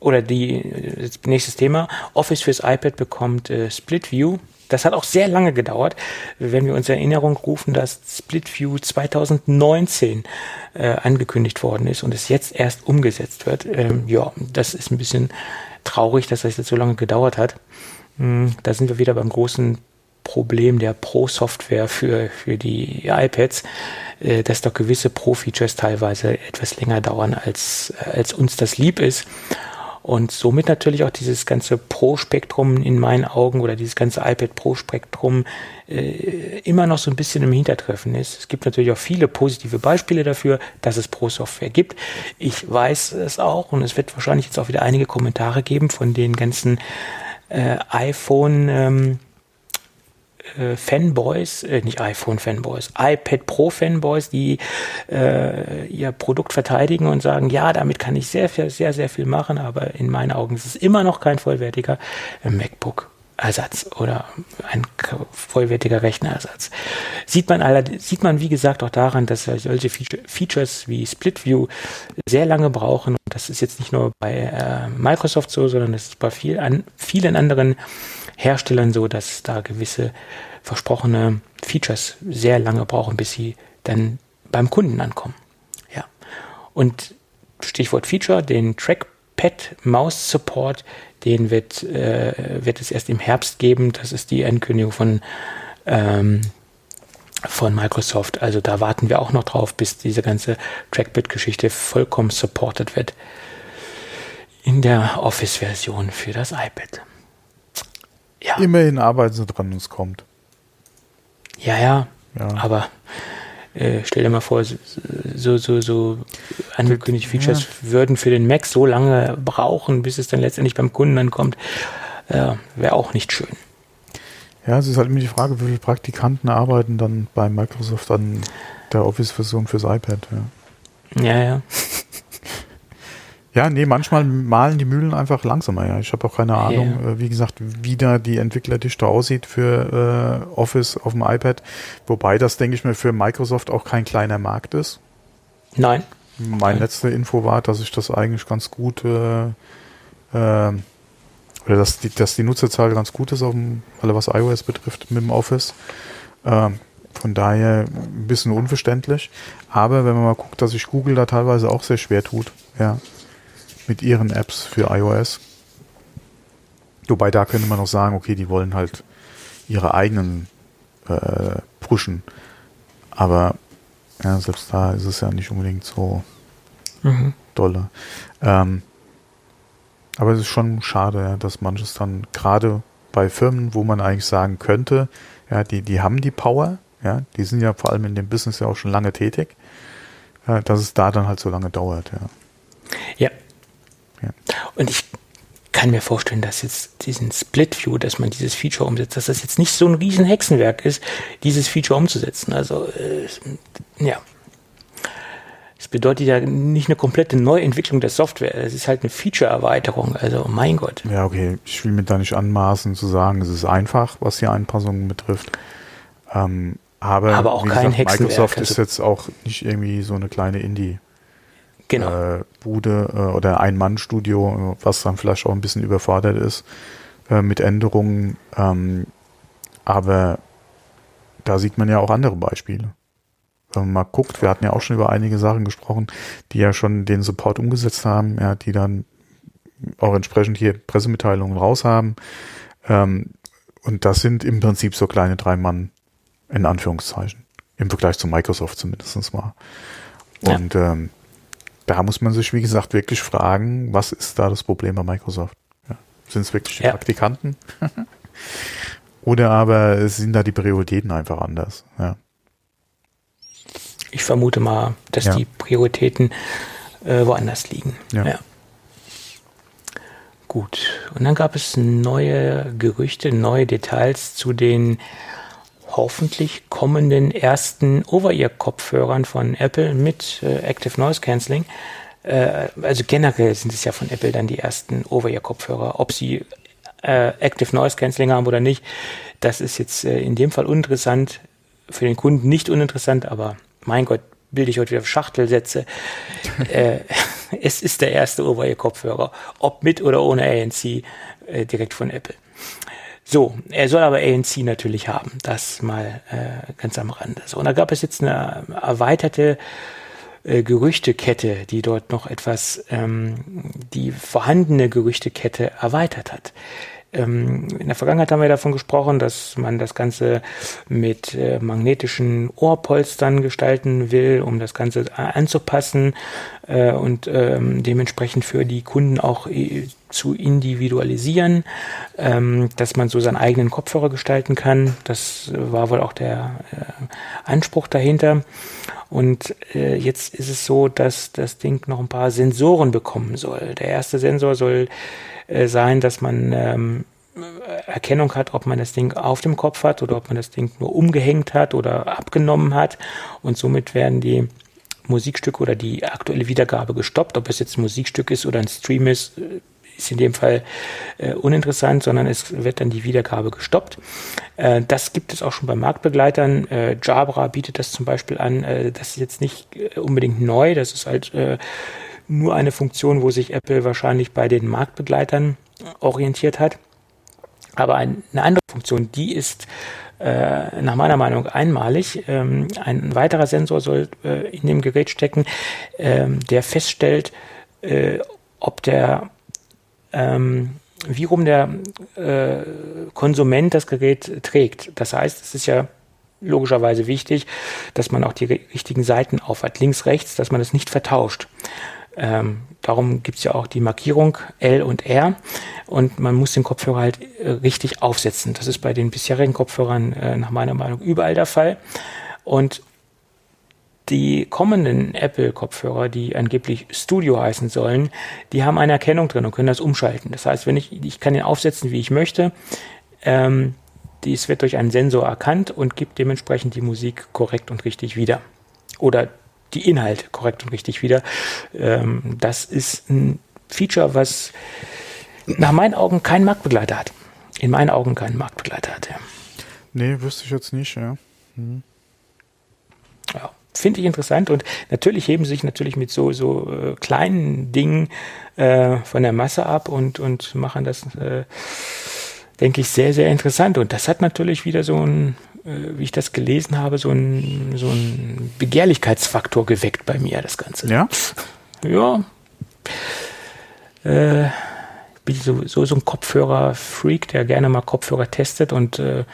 oder die, äh, nächstes Thema, Office fürs iPad bekommt äh, Split View. Das hat auch sehr lange gedauert, wenn wir uns in Erinnerung rufen, dass Split View 2019 äh, angekündigt worden ist und es jetzt erst umgesetzt wird. Ähm, ja, das ist ein bisschen traurig, dass das jetzt so lange gedauert hat. Hm, Da sind wir wieder beim großen Problem der Pro-Software für, für die iPads, äh, dass doch gewisse Pro-Features teilweise etwas länger dauern, als, äh, als uns das lieb ist. Und somit natürlich auch dieses ganze Pro-Spektrum in meinen Augen oder dieses ganze iPad Pro-Spektrum äh, immer noch so ein bisschen im Hintertreffen ist. Es gibt natürlich auch viele positive Beispiele dafür, dass es Pro-Software gibt. Ich weiß es auch und es wird wahrscheinlich jetzt auch wieder einige Kommentare geben von den ganzen äh, iPhone ähm, äh, Fanboys, äh, nicht iPhone-Fanboys, iPad Pro-Fanboys, die äh, ihr Produkt verteidigen und sagen, ja, damit kann ich sehr, sehr, sehr, sehr viel machen, aber in meinen Augen ist es immer noch kein vollwertiger äh, MacBook. Ersatz oder ein vollwertiger Rechnerersatz. Sieht man, allerdings, sieht man wie gesagt auch daran, dass solche Features wie Split View sehr lange brauchen. Das ist jetzt nicht nur bei äh, Microsoft so, sondern das ist bei viel an, vielen anderen Herstellern so, dass da gewisse versprochene Features sehr lange brauchen, bis sie dann beim Kunden ankommen. Ja. Und Stichwort Feature, den Trackpad Mouse Support, den wird, äh, wird es erst im Herbst geben. Das ist die Ankündigung von, ähm, von Microsoft. Also da warten wir auch noch drauf, bis diese ganze Trackpad-Geschichte vollkommen supported wird in der Office-Version für das iPad.
Ja. Immerhin arbeiten sie dran, wenn es kommt.
Ja, ja, ja. Aber äh, stell dir mal vor, so, so, so angekündigte Features ja. würden für den Mac so lange brauchen, bis es dann letztendlich beim Kunden ankommt. Äh, Wäre auch nicht schön.
Ja, es ist halt immer die Frage, wie viele Praktikanten arbeiten dann bei Microsoft an der Office-Version fürs iPad.
Ja, ja. ja.
Ja, nee, manchmal malen die Mühlen einfach langsamer, ja. Ich habe auch keine Ahnung, yeah. äh, wie gesagt, wie da die Entwicklerdichte aussieht für äh, Office auf dem iPad. Wobei das, denke ich mir, für Microsoft auch kein kleiner Markt ist.
Nein.
Meine letzte Info war, dass ich das eigentlich ganz gut äh, äh, oder dass die, dass die Nutzerzahl ganz gut ist, auf dem, alle was iOS betrifft, mit dem Office. Ähm, von daher ein bisschen unverständlich. Aber wenn man mal guckt, dass sich Google da teilweise auch sehr schwer tut, ja, mit ihren Apps für iOS. Wobei da könnte man auch sagen, okay, die wollen halt ihre eigenen äh, pushen. Aber ja, selbst da ist es ja nicht unbedingt so mhm. dolle. Ähm, aber es ist schon schade, dass manches dann gerade bei Firmen, wo man eigentlich sagen könnte, ja, die, die haben die Power, ja, die sind ja vor allem in dem Business ja auch schon lange tätig, ja, dass es da dann halt so lange dauert, ja.
Ja, ja. Und ich kann mir vorstellen, dass jetzt diesen Split View, dass man dieses Feature umsetzt, dass das jetzt nicht so ein riesen Hexenwerk ist, dieses Feature umzusetzen. Also äh, ja. Es bedeutet ja nicht eine komplette Neuentwicklung der Software. Es ist halt eine Feature-Erweiterung. Also mein Gott.
Ja, okay. Ich will mir da nicht anmaßen zu sagen, es ist einfach, was die Anpassungen betrifft. Ähm, aber,
aber auch kein gesagt, Hexenwerk.
Microsoft also ist jetzt auch nicht irgendwie so eine kleine Indie
genau.
äh, Bude äh, oder Ein-Mann-Studio, was dann vielleicht auch ein bisschen überfordert ist äh, mit Änderungen. Ähm, aber da sieht man ja auch andere Beispiele. Wenn man mal guckt, wir hatten ja auch schon über einige Sachen gesprochen, die ja schon den Support umgesetzt haben, ja, die dann auch entsprechend hier Pressemitteilungen raus haben. Ähm, und das sind im Prinzip so kleine drei Mann in Anführungszeichen. Im Vergleich zu Microsoft zumindest mal. Und ja. ähm, da muss man sich, wie gesagt, wirklich fragen, was ist da das Problem bei Microsoft? Ja. Sind es wirklich die ja. Praktikanten? Oder aber sind da die Prioritäten einfach anders? Ja.
Ich vermute mal, dass ja. die Prioritäten äh, woanders liegen. Ja. Gut. Und dann gab es neue Gerüchte, neue Details zu den hoffentlich kommenden ersten Over-Ear-Kopfhörern von Apple mit äh, Active Noise Cancelling. Äh, also generell sind es ja von Apple dann die ersten Over-Ear-Kopfhörer. Ob sie äh, Active Noise Cancelling haben oder nicht, das ist jetzt äh, in dem Fall uninteressant. Für den Kunden nicht uninteressant, aber mein Gott, bilde ich heute wieder Schachtelsätze. äh, es ist der erste Over-Ear-Kopfhörer, ob mit oder ohne ANC, äh, direkt von Apple. So, er soll aber ANC natürlich haben. Das mal äh, ganz am Rande. So, und da gab es jetzt eine erweiterte äh, Gerüchtekette, die dort noch etwas ähm, die vorhandene Gerüchtekette erweitert hat. Ähm, in der Vergangenheit haben wir davon gesprochen, dass man das Ganze mit äh, magnetischen Ohrpolstern gestalten will, um das Ganze anzupassen äh, und ähm, dementsprechend für die Kunden auch äh, zu individualisieren, ähm, dass man so seinen eigenen Kopfhörer gestalten kann. Das war wohl auch der äh, Anspruch dahinter. Und äh, jetzt ist es so, dass das Ding noch ein paar Sensoren bekommen soll. Der erste Sensor soll äh, sein, dass man ähm, Erkennung hat, ob man das Ding auf dem Kopf hat oder ob man das Ding nur umgehängt hat oder abgenommen hat. Und somit werden die Musikstücke oder die aktuelle Wiedergabe gestoppt. Ob es jetzt ein Musikstück ist oder ein Stream ist, äh, ist in dem Fall äh, uninteressant, sondern es wird dann die Wiedergabe gestoppt. Äh, das gibt es auch schon bei Marktbegleitern. Äh, Jabra bietet das zum Beispiel an. Äh, das ist jetzt nicht äh, unbedingt neu. Das ist halt äh, nur eine Funktion, wo sich Apple wahrscheinlich bei den Marktbegleitern orientiert hat. Aber eine andere Funktion, die ist äh, nach meiner Meinung einmalig. Ähm, ein weiterer Sensor soll äh, in dem Gerät stecken, ähm, der feststellt, äh, ob der ähm, wie rum der äh, Konsument das Gerät trägt. Das heißt, es ist ja logischerweise wichtig, dass man auch die richtigen Seiten aufhat, links, rechts, dass man das nicht vertauscht. Ähm, darum gibt's ja auch die Markierung L und R und man muss den Kopfhörer halt äh, richtig aufsetzen. Das ist bei den bisherigen Kopfhörern äh, nach meiner Meinung überall der Fall. Und die kommenden Apple-Kopfhörer, die angeblich Studio heißen sollen, die haben eine Erkennung drin und können das umschalten. Das heißt, wenn ich, ich kann den aufsetzen, wie ich möchte, ähm, dies wird durch einen Sensor erkannt und gibt dementsprechend die Musik korrekt und richtig wieder. Oder die Inhalt korrekt und richtig wieder. Ähm, das ist ein Feature, was nach meinen Augen keinen Marktbegleiter hat. In meinen Augen keinen Marktbegleiter hat. Ja.
Nee, wüsste ich jetzt nicht, ja. Hm.
Finde ich interessant. Und natürlich heben sich natürlich mit so so äh, kleinen Dingen äh, von der Masse ab und und machen das äh, denke ich sehr sehr interessant. Und das hat natürlich wieder so ein äh, wie ich das gelesen habe so ein so ein Begehrlichkeitsfaktor geweckt bei mir das ganze.
Ja?
Ja. Äh, bin so, so, so ein Kopfhörer-Freak, der gerne mal Kopfhörer testet und äh,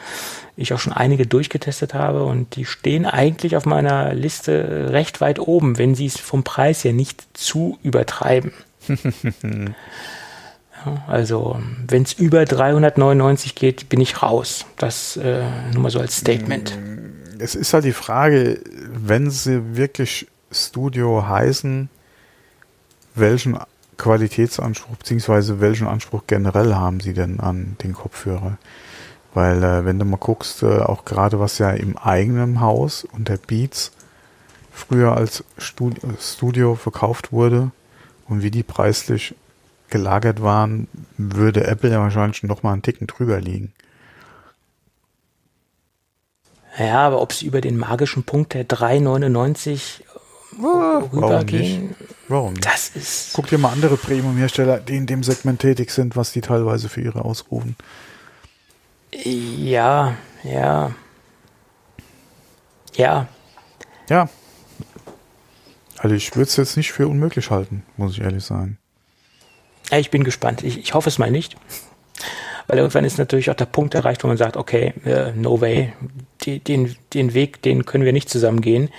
ich auch schon einige durchgetestet habe und die stehen eigentlich auf meiner Liste recht weit oben, wenn sie es vom Preis her nicht zu übertreiben. ja, also wenn es über 399 geht, bin ich raus. Das äh, nur mal so als Statement.
Es ist halt die Frage, wenn sie wirklich Studio heißen, welchen Qualitätsanspruch bzw. welchen Anspruch generell haben sie denn an den Kopfhörer? Weil äh, wenn du mal guckst, äh, auch gerade was ja im eigenen Haus unter Beats früher als Studio, Studio verkauft wurde und wie die preislich gelagert waren, würde Apple ja wahrscheinlich noch mal einen Ticken drüber liegen.
Ja, aber ob sie über den magischen Punkt der 3,99 oh, rübergehen,
warum nicht?
das ist.
Guck dir mal andere Premium-Hersteller, die in dem Segment tätig sind, was die teilweise für ihre ausrufen.
Ja, ja. Ja.
Ja. Also ich würde es jetzt nicht für unmöglich halten, muss ich ehrlich sagen.
Ja, ich bin gespannt. Ich, ich hoffe es mal nicht. Weil irgendwann ist natürlich auch der Punkt erreicht, wo man sagt, okay, uh, no way, die, den, den Weg, den können wir nicht zusammen gehen.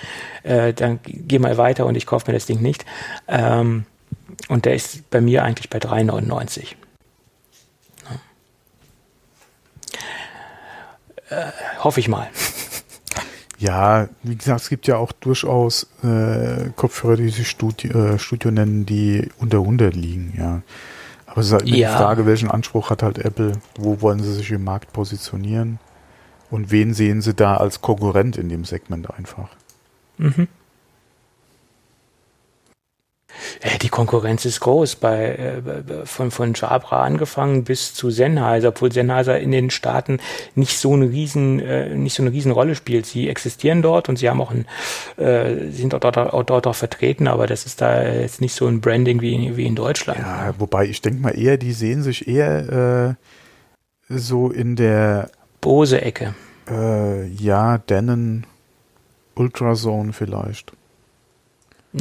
Äh, dann geh mal weiter und ich kaufe mir das Ding nicht. Ähm, und der ist bei mir eigentlich bei 3,99. Äh, hoffe ich mal.
Ja, wie gesagt, es gibt ja auch durchaus äh, Kopfhörer, die sich Studio, äh, Studio nennen, die unter 100 liegen, ja. Aber es ist halt ja. die Frage, welchen Anspruch hat halt Apple? Wo wollen sie sich im Markt positionieren? Und wen sehen sie da als Konkurrent in dem Segment einfach? Mhm.
Äh, die Konkurrenz ist groß, bei, äh, von, von Jabra angefangen bis zu Sennheiser, obwohl Sennheiser in den Staaten nicht so eine riesen, äh, nicht so eine riesen Rolle spielt. Sie existieren dort und sie haben auch ein, äh, sind dort, dort, auch, dort auch vertreten, aber das ist da jetzt nicht so ein Branding wie, wie in Deutschland.
Ja, wobei ich denke mal eher, die sehen sich eher äh, so in der
Bose-Ecke.
Äh, ja, Denon Ultrasound vielleicht.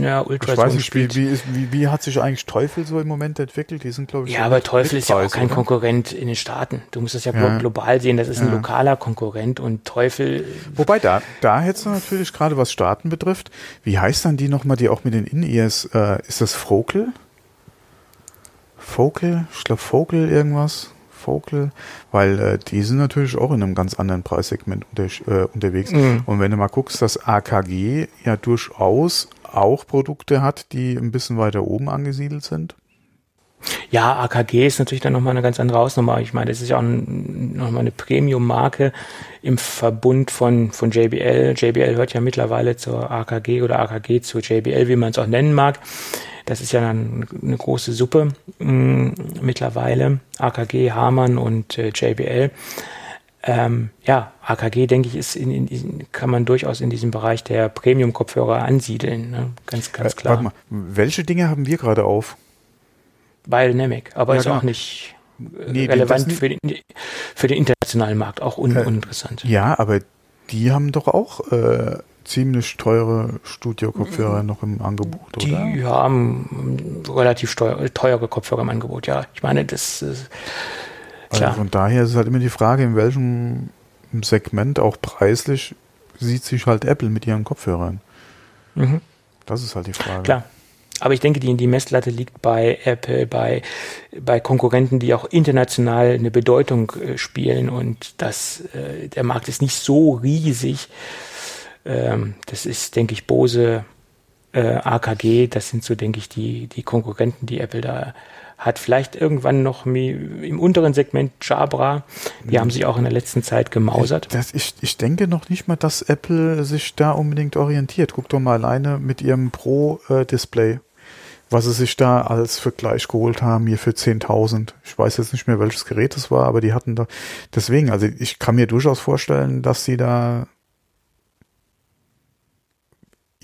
Ja,
Ich weiß nicht, wie, wie, ist, wie, wie hat sich eigentlich Teufel so im Moment entwickelt? Die sind, glaube ich,
Ja, aber Teufel ist ja auch kein
oder?
Konkurrent in den Staaten. Du musst das ja,
Ja.
global sehen. Das ist ein
Ja.
lokaler Konkurrent und Teufel.
Wobei, da, da hättest du natürlich gerade, was Staaten betrifft, wie heißt dann die nochmal, die auch mit den In-Ears, äh, ist das Focal? Focal? Ich glaube Focal irgendwas. Focal, weil äh, die sind natürlich auch in einem ganz anderen Preissegment unter, äh, unterwegs.
Mhm.
Und wenn du mal guckst, dass AKG ja durchaus auch Produkte hat, die ein bisschen weiter oben angesiedelt sind.
Ja, AKG ist natürlich dann nochmal eine ganz andere Hausnummer. Ich meine, das ist ja auch ein, nochmal eine Premium-Marke im Verbund von, von JBL. JBL hört ja mittlerweile zur AKG oder AKG zur JBL, wie man es auch nennen mag. Das ist ja dann eine große Suppe mh, mittlerweile. AKG, Hamann und äh, JBL. Ähm, ja, AKG, denke ich, ist in, in, in, kann man durchaus in diesem Bereich der Premium-Kopfhörer ansiedeln. Ne? Ganz, ganz
Äh,
klar.
Warte mal, welche Dinge haben wir gerade auf?
Biodynamic, aber
Ja,
ist
genau.
auch nicht äh,
Nee,
relevant für den, für den internationalen Markt, auch un,
Äh,
uninteressant.
Ja, aber die haben doch auch äh, ziemlich teure Studio-Kopfhörer noch im Angebot,
Die
oder?
haben ähm, relativ steu- teure Kopfhörer im Angebot, ja. Ich meine, das ist
Also
klar.
von daher ist es halt immer die Frage, in welchem Segment, auch preislich, sieht sich halt Apple mit ihren Kopfhörern.
Mhm.
Das ist halt die Frage.
Klar. Aber ich denke, die, die Messlatte liegt bei Apple, bei, bei Konkurrenten, die auch international eine Bedeutung äh, spielen und das, äh, der Markt ist nicht so riesig. Ähm, das ist, denke ich, Bose, äh, AKG, das sind so, denke ich, die, die Konkurrenten, die Apple da hat. Vielleicht irgendwann noch im unteren Segment Jabra. Die haben sich auch in der letzten Zeit gemausert.
Das, ich, ich denke noch nicht mal, dass Apple sich da unbedingt orientiert. Guck doch mal alleine mit ihrem Pro-Display, was sie sich da als Vergleich geholt haben, hier für 10.000. Ich weiß jetzt nicht mehr, welches Gerät es war, aber die hatten da, deswegen, also ich kann mir durchaus vorstellen, dass sie da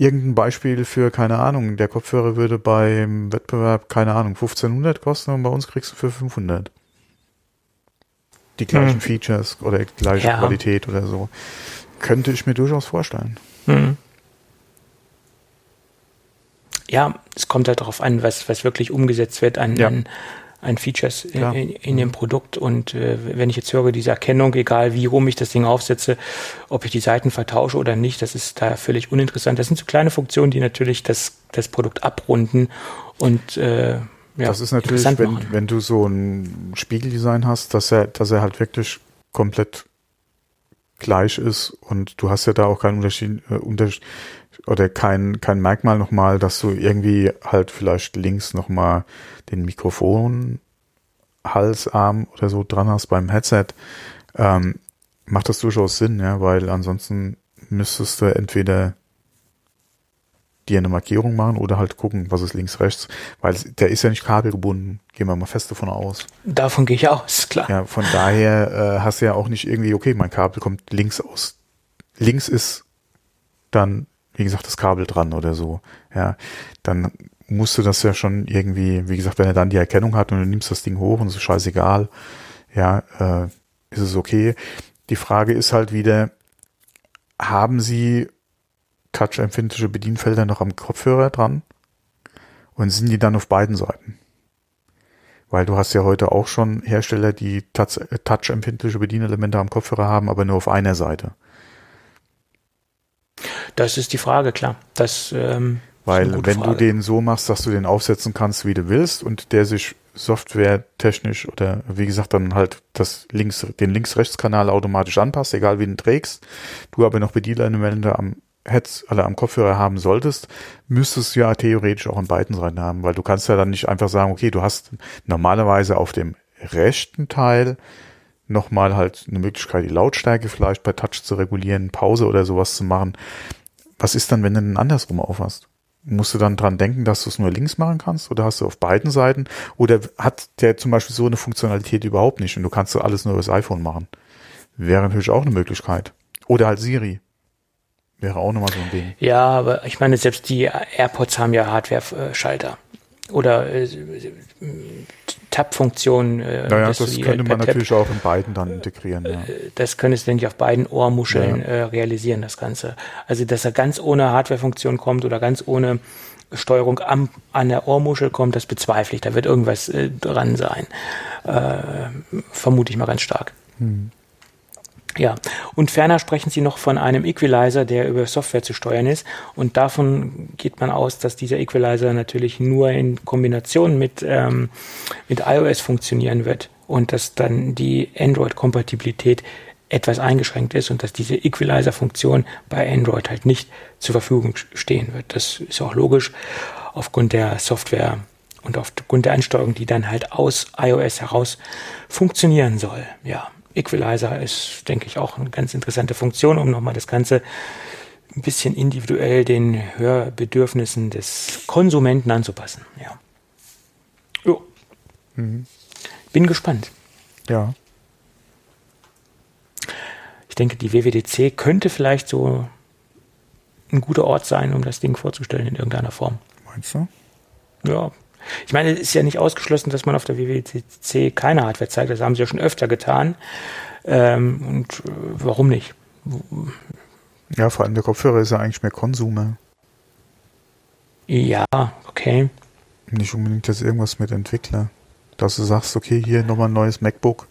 irgendein Beispiel für, keine Ahnung, der Kopfhörer würde beim Wettbewerb, keine Ahnung, 1500 kosten und bei uns kriegst du für 500. Die gleichen
Hm.
Features oder gleiche
Ja.
Qualität oder so. Könnte ich mir durchaus vorstellen.
Mhm. Ja, es kommt halt darauf an, was, was wirklich umgesetzt wird an,
Ja.
an, an Features in, in, in dem Produkt. Und äh, wenn ich jetzt höre, diese Erkennung, egal wie rum ich das Ding aufsetze, ob ich die Seiten vertausche oder nicht, das ist da völlig uninteressant. Das sind so kleine Funktionen, die natürlich das, das Produkt abrunden und äh, ja,
das ist natürlich, wenn,
machen.
wenn du so ein Spiegeldesign hast, dass er, dass er halt wirklich komplett gleich ist und du hast ja da auch keinen Unterschied, äh, Unterschied oder kein, kein Merkmal nochmal, dass du irgendwie halt vielleicht links nochmal den Mikrofon, Halsarm oder so dran hast beim Headset, ähm, macht das durchaus Sinn, ja, weil ansonsten müsstest du entweder dir eine Markierung machen oder halt gucken, was ist links, rechts, weil der ist ja nicht kabelgebunden, gehen wir mal fest davon aus.
Davon gehe ich aus, klar.
Ja, von daher äh, hast du ja auch nicht irgendwie, okay, mein Kabel kommt links aus. Links ist dann, wie gesagt, das Kabel dran oder so. Ja, dann musst du das ja schon irgendwie, wie gesagt, wenn er dann die Erkennung hat und du nimmst das Ding hoch und es ist scheißegal, ja, äh, ist es okay. Die Frage ist halt wieder, haben sie touchempfindliche Bedienfelder noch am Kopfhörer dran? Und sind die dann auf beiden Seiten? Weil du hast ja heute auch schon Hersteller, die touch- äh, touch-empfindliche Bedienelemente am Kopfhörer haben, aber nur auf einer Seite.
Das ist die Frage, klar. Das, ähm,
Weil wenn du
Frage.
den so machst, dass du den aufsetzen kannst, wie du willst und der sich softwaretechnisch oder wie gesagt dann halt das links, den Links-Rechts-Kanal automatisch anpasst, egal wie du ihn trägst, du aber noch Bedienelemente am Heads, alle am Kopfhörer haben solltest, müsstest du ja theoretisch auch an beiden Seiten haben, weil du kannst ja dann nicht einfach sagen, okay, du hast normalerweise auf dem rechten Teil nochmal halt eine Möglichkeit, die Lautstärke vielleicht bei Touch zu regulieren, Pause oder sowas zu machen. Was ist dann, wenn du den andersrum aufhast? Musst du dann dran denken, dass du es nur links machen kannst oder hast du auf beiden Seiten? Oder hat der zum Beispiel so eine Funktionalität überhaupt nicht und du kannst alles nur über das iPhone machen? Wäre natürlich auch eine Möglichkeit. Oder halt Siri. Wäre auch nochmal so ein Ding.
Ja, aber ich meine, selbst die AirPods haben ja Hardware-Schalter. oder äh, Tab-Funktion.
Äh, naja, das könnte man natürlich auch in beiden dann integrieren. Ja.
Äh, das könntest du, ich, auf beiden Ohrmuscheln ja. äh, realisieren, das Ganze. Also, dass er ganz ohne Hardware-Funktion kommt oder ganz ohne Steuerung am, an der Ohrmuschel kommt, das bezweifle ich. Da wird irgendwas äh, dran sein. Äh, vermute ich mal ganz stark. Hm. Ja, und ferner sprechen Sie noch von einem Equalizer, der über Software zu steuern ist. Und davon geht man aus, dass dieser Equalizer natürlich nur in Kombination mit, ähm, mit iOS funktionieren wird und dass dann die Android-Kompatibilität etwas eingeschränkt ist und dass diese Equalizer-Funktion bei Android halt nicht zur Verfügung stehen wird. Das ist auch logisch aufgrund der Software und aufgrund der Ansteuerung, die dann halt aus iOS heraus funktionieren soll. Ja, Equalizer ist, denke ich, auch eine ganz interessante Funktion, um nochmal das Ganze ein bisschen individuell den Hörbedürfnissen des Konsumenten anzupassen. Ja. Jo. Mhm. Bin gespannt.
Ja.
Ich denke, die WWDC könnte vielleicht so ein guter Ort sein, um das Ding vorzustellen in irgendeiner Form.
Meinst du?
Ja, ich meine, es ist ja nicht ausgeschlossen, dass man auf der WWDC keine Hardware zeigt. Das haben sie ja schon öfter getan. Ähm, und äh, warum nicht?
Ja, vor allem der Kopfhörer ist ja eigentlich mehr Konsumer.
Ja, okay.
Nicht unbedingt jetzt irgendwas mit Entwickler. Dass du sagst, okay, hier nochmal ein neues MacBook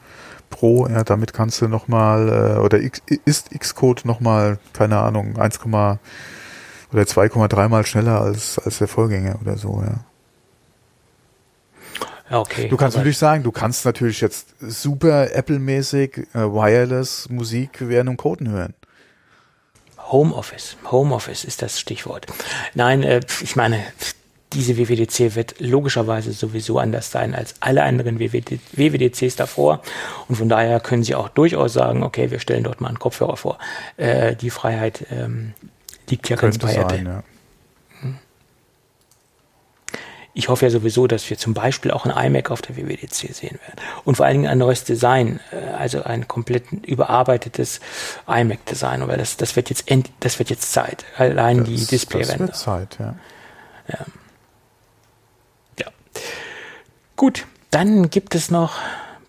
Pro, ja, damit kannst du nochmal, äh, oder X, ist Xcode nochmal, keine Ahnung, 1, oder 2,3 mal schneller als, als der Vorgänger oder so, ja.
Okay.
Du kannst natürlich sagen, du kannst natürlich jetzt super Apple-mäßig äh, Wireless Musik während dem Coden hören.
Homeoffice. Homeoffice ist das Stichwort. Nein, äh, ich meine, diese WWDC wird logischerweise sowieso anders sein als alle anderen WWD WWDCs davor. Und von daher können Sie auch durchaus sagen, okay, wir stellen dort mal einen Kopfhörer vor. Äh, die Freiheit ähm, liegt ja ganz bei Apple. ja. Ich hoffe ja sowieso, dass wir zum Beispiel auch ein iMac auf der WWDC sehen werden. Und vor allen Dingen ein neues Design, äh, also ein komplett überarbeitetes iMac-Design, weil das, das wird jetzt end, das wird jetzt Zeit. Allein das, die Display-Ränder.
Das wird Zeit, ja.
ja. Ja. Gut, dann gibt es noch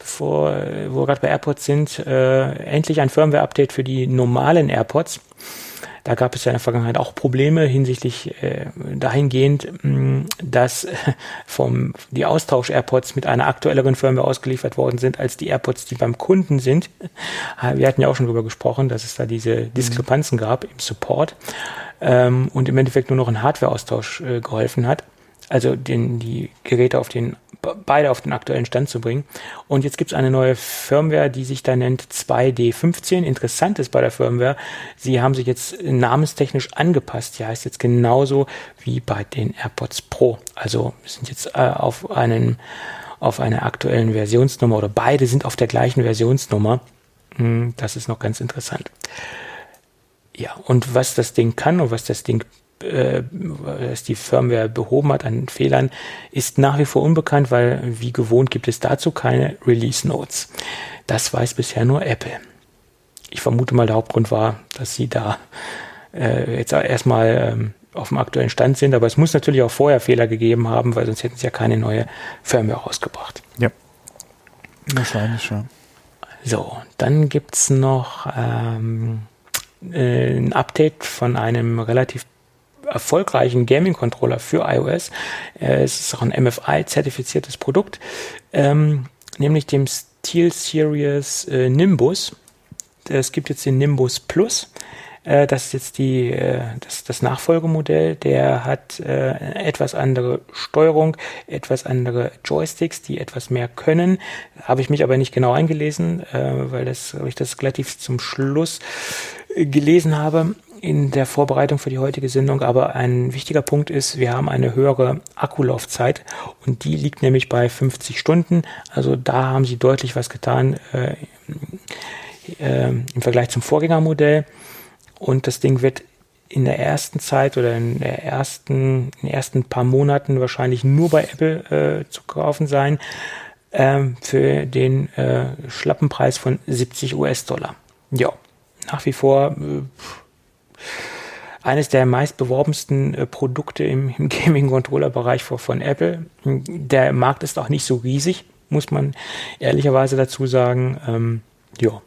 bevor wo wir gerade bei AirPods sind, äh, endlich ein Firmware-Update für die normalen AirPods. Da gab es ja in der Vergangenheit auch Probleme hinsichtlich äh, dahingehend, mh, dass äh, vom die Austausch-AirPods mit einer aktuelleren Firmware ausgeliefert worden sind als die AirPods, die beim Kunden sind. Wir hatten ja auch schon darüber gesprochen, dass es da diese Diskrepanzen gab im Support ähm, und im Endeffekt nur noch ein Hardware-Austausch äh, geholfen hat also den, die Geräte auf den, beide auf den aktuellen Stand zu bringen. Und jetzt gibt es eine neue Firmware, die sich da nennt 2D15. Interessant ist bei der Firmware, sie haben sich jetzt namenstechnisch angepasst. Die heißt jetzt genauso wie bei den AirPods Pro. Also sind jetzt äh, auf einen, auf einer aktuellen Versionsnummer oder beide sind auf der gleichen Versionsnummer. Hm, das ist noch ganz interessant. Ja, und was das Ding kann und was das Ding äh, was die Firmware behoben hat an Fehlern, ist nach wie vor unbekannt, weil wie gewohnt gibt es dazu keine Release Notes. Das weiß bisher nur Apple. Ich vermute mal, der Hauptgrund war, dass sie da äh, jetzt erstmal ähm, auf dem aktuellen Stand sind, aber es muss natürlich auch vorher Fehler gegeben haben, weil sonst hätten sie ja keine neue Firmware rausgebracht.
Ja. Wahrscheinlich schon.
So, dann gibt es noch ähm, äh, ein Update von einem relativ erfolgreichen Gaming-Controller für iOS. Äh, es ist auch ein MFI-zertifiziertes Produkt, ähm, nämlich dem Steel Series äh, Nimbus. Es gibt jetzt den Nimbus Plus. Äh, das ist jetzt die, äh, das, das Nachfolgemodell. Der hat äh, etwas andere Steuerung, etwas andere Joysticks, die etwas mehr können. Habe ich mich aber nicht genau eingelesen, äh, weil das, weil ich das relativ zum Schluss gelesen habe in der Vorbereitung für die heutige Sendung, aber ein wichtiger Punkt ist, wir haben eine höhere Akkulaufzeit und die liegt nämlich bei 50 Stunden. Also da haben sie deutlich was getan äh, äh, im Vergleich zum Vorgängermodell. Und das Ding wird in der ersten Zeit oder in der ersten, in den ersten paar Monaten wahrscheinlich nur bei Apple äh, zu kaufen sein äh, für den äh, schlappen Preis von 70 US-Dollar. Ja, nach wie vor äh, eines der meistbeworbensten äh, Produkte im, im Gaming-Controller-Bereich von, Apple. Der Markt ist auch nicht so riesig, muss man ehrlicherweise dazu sagen. Ähm, ja.